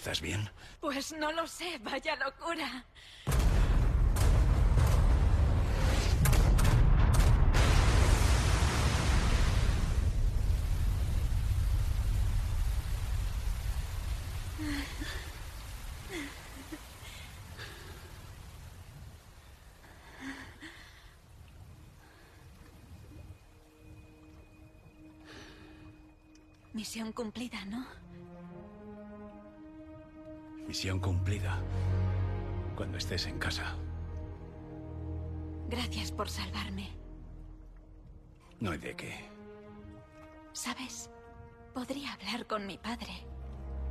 ¿Estás bien? Pues no lo sé, vaya locura. Misión cumplida, ¿no? Misión cumplida. Cuando estés en casa. Gracias por salvarme. No hay de qué. ¿Sabes? Podría hablar con mi padre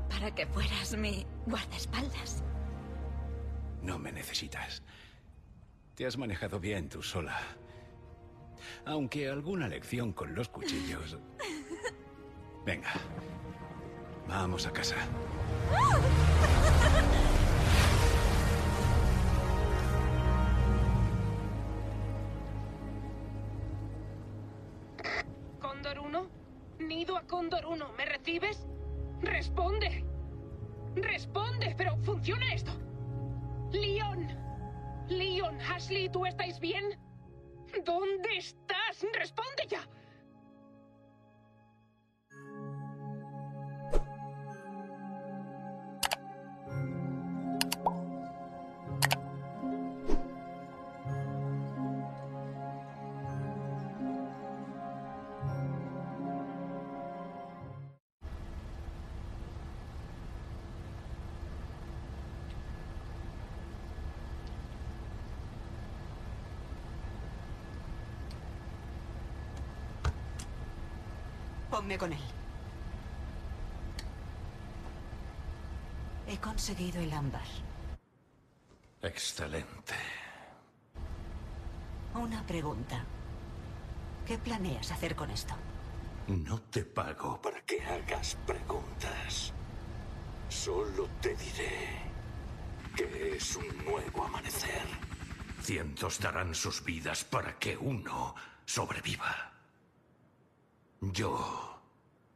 para que fueras mi guardaespaldas. No me necesitas. Te has manejado bien tú sola. Aunque alguna lección con los cuchillos. Venga. Vamos a casa. Nido a Cóndor 1, ¿me recibes? ¡Responde! ¡Responde! ¿Pero funciona esto? ¡Leon! ¡Leon, Ashley, ¿tú estáis bien? ¿Dónde estás? ¡Responde ya! Con él. He conseguido el ámbar. Excelente. Una pregunta. ¿Qué planeas hacer con esto? No te pago para que hagas preguntas. Solo te diré que es un nuevo amanecer. Cientos darán sus vidas para que uno sobreviva. Yo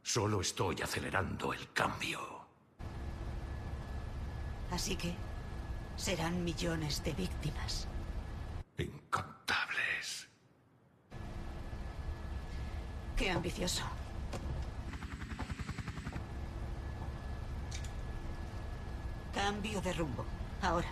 solo estoy acelerando el cambio. Así que serán millones de víctimas. Incontables. Qué ambicioso. Cambio de rumbo. Ahora.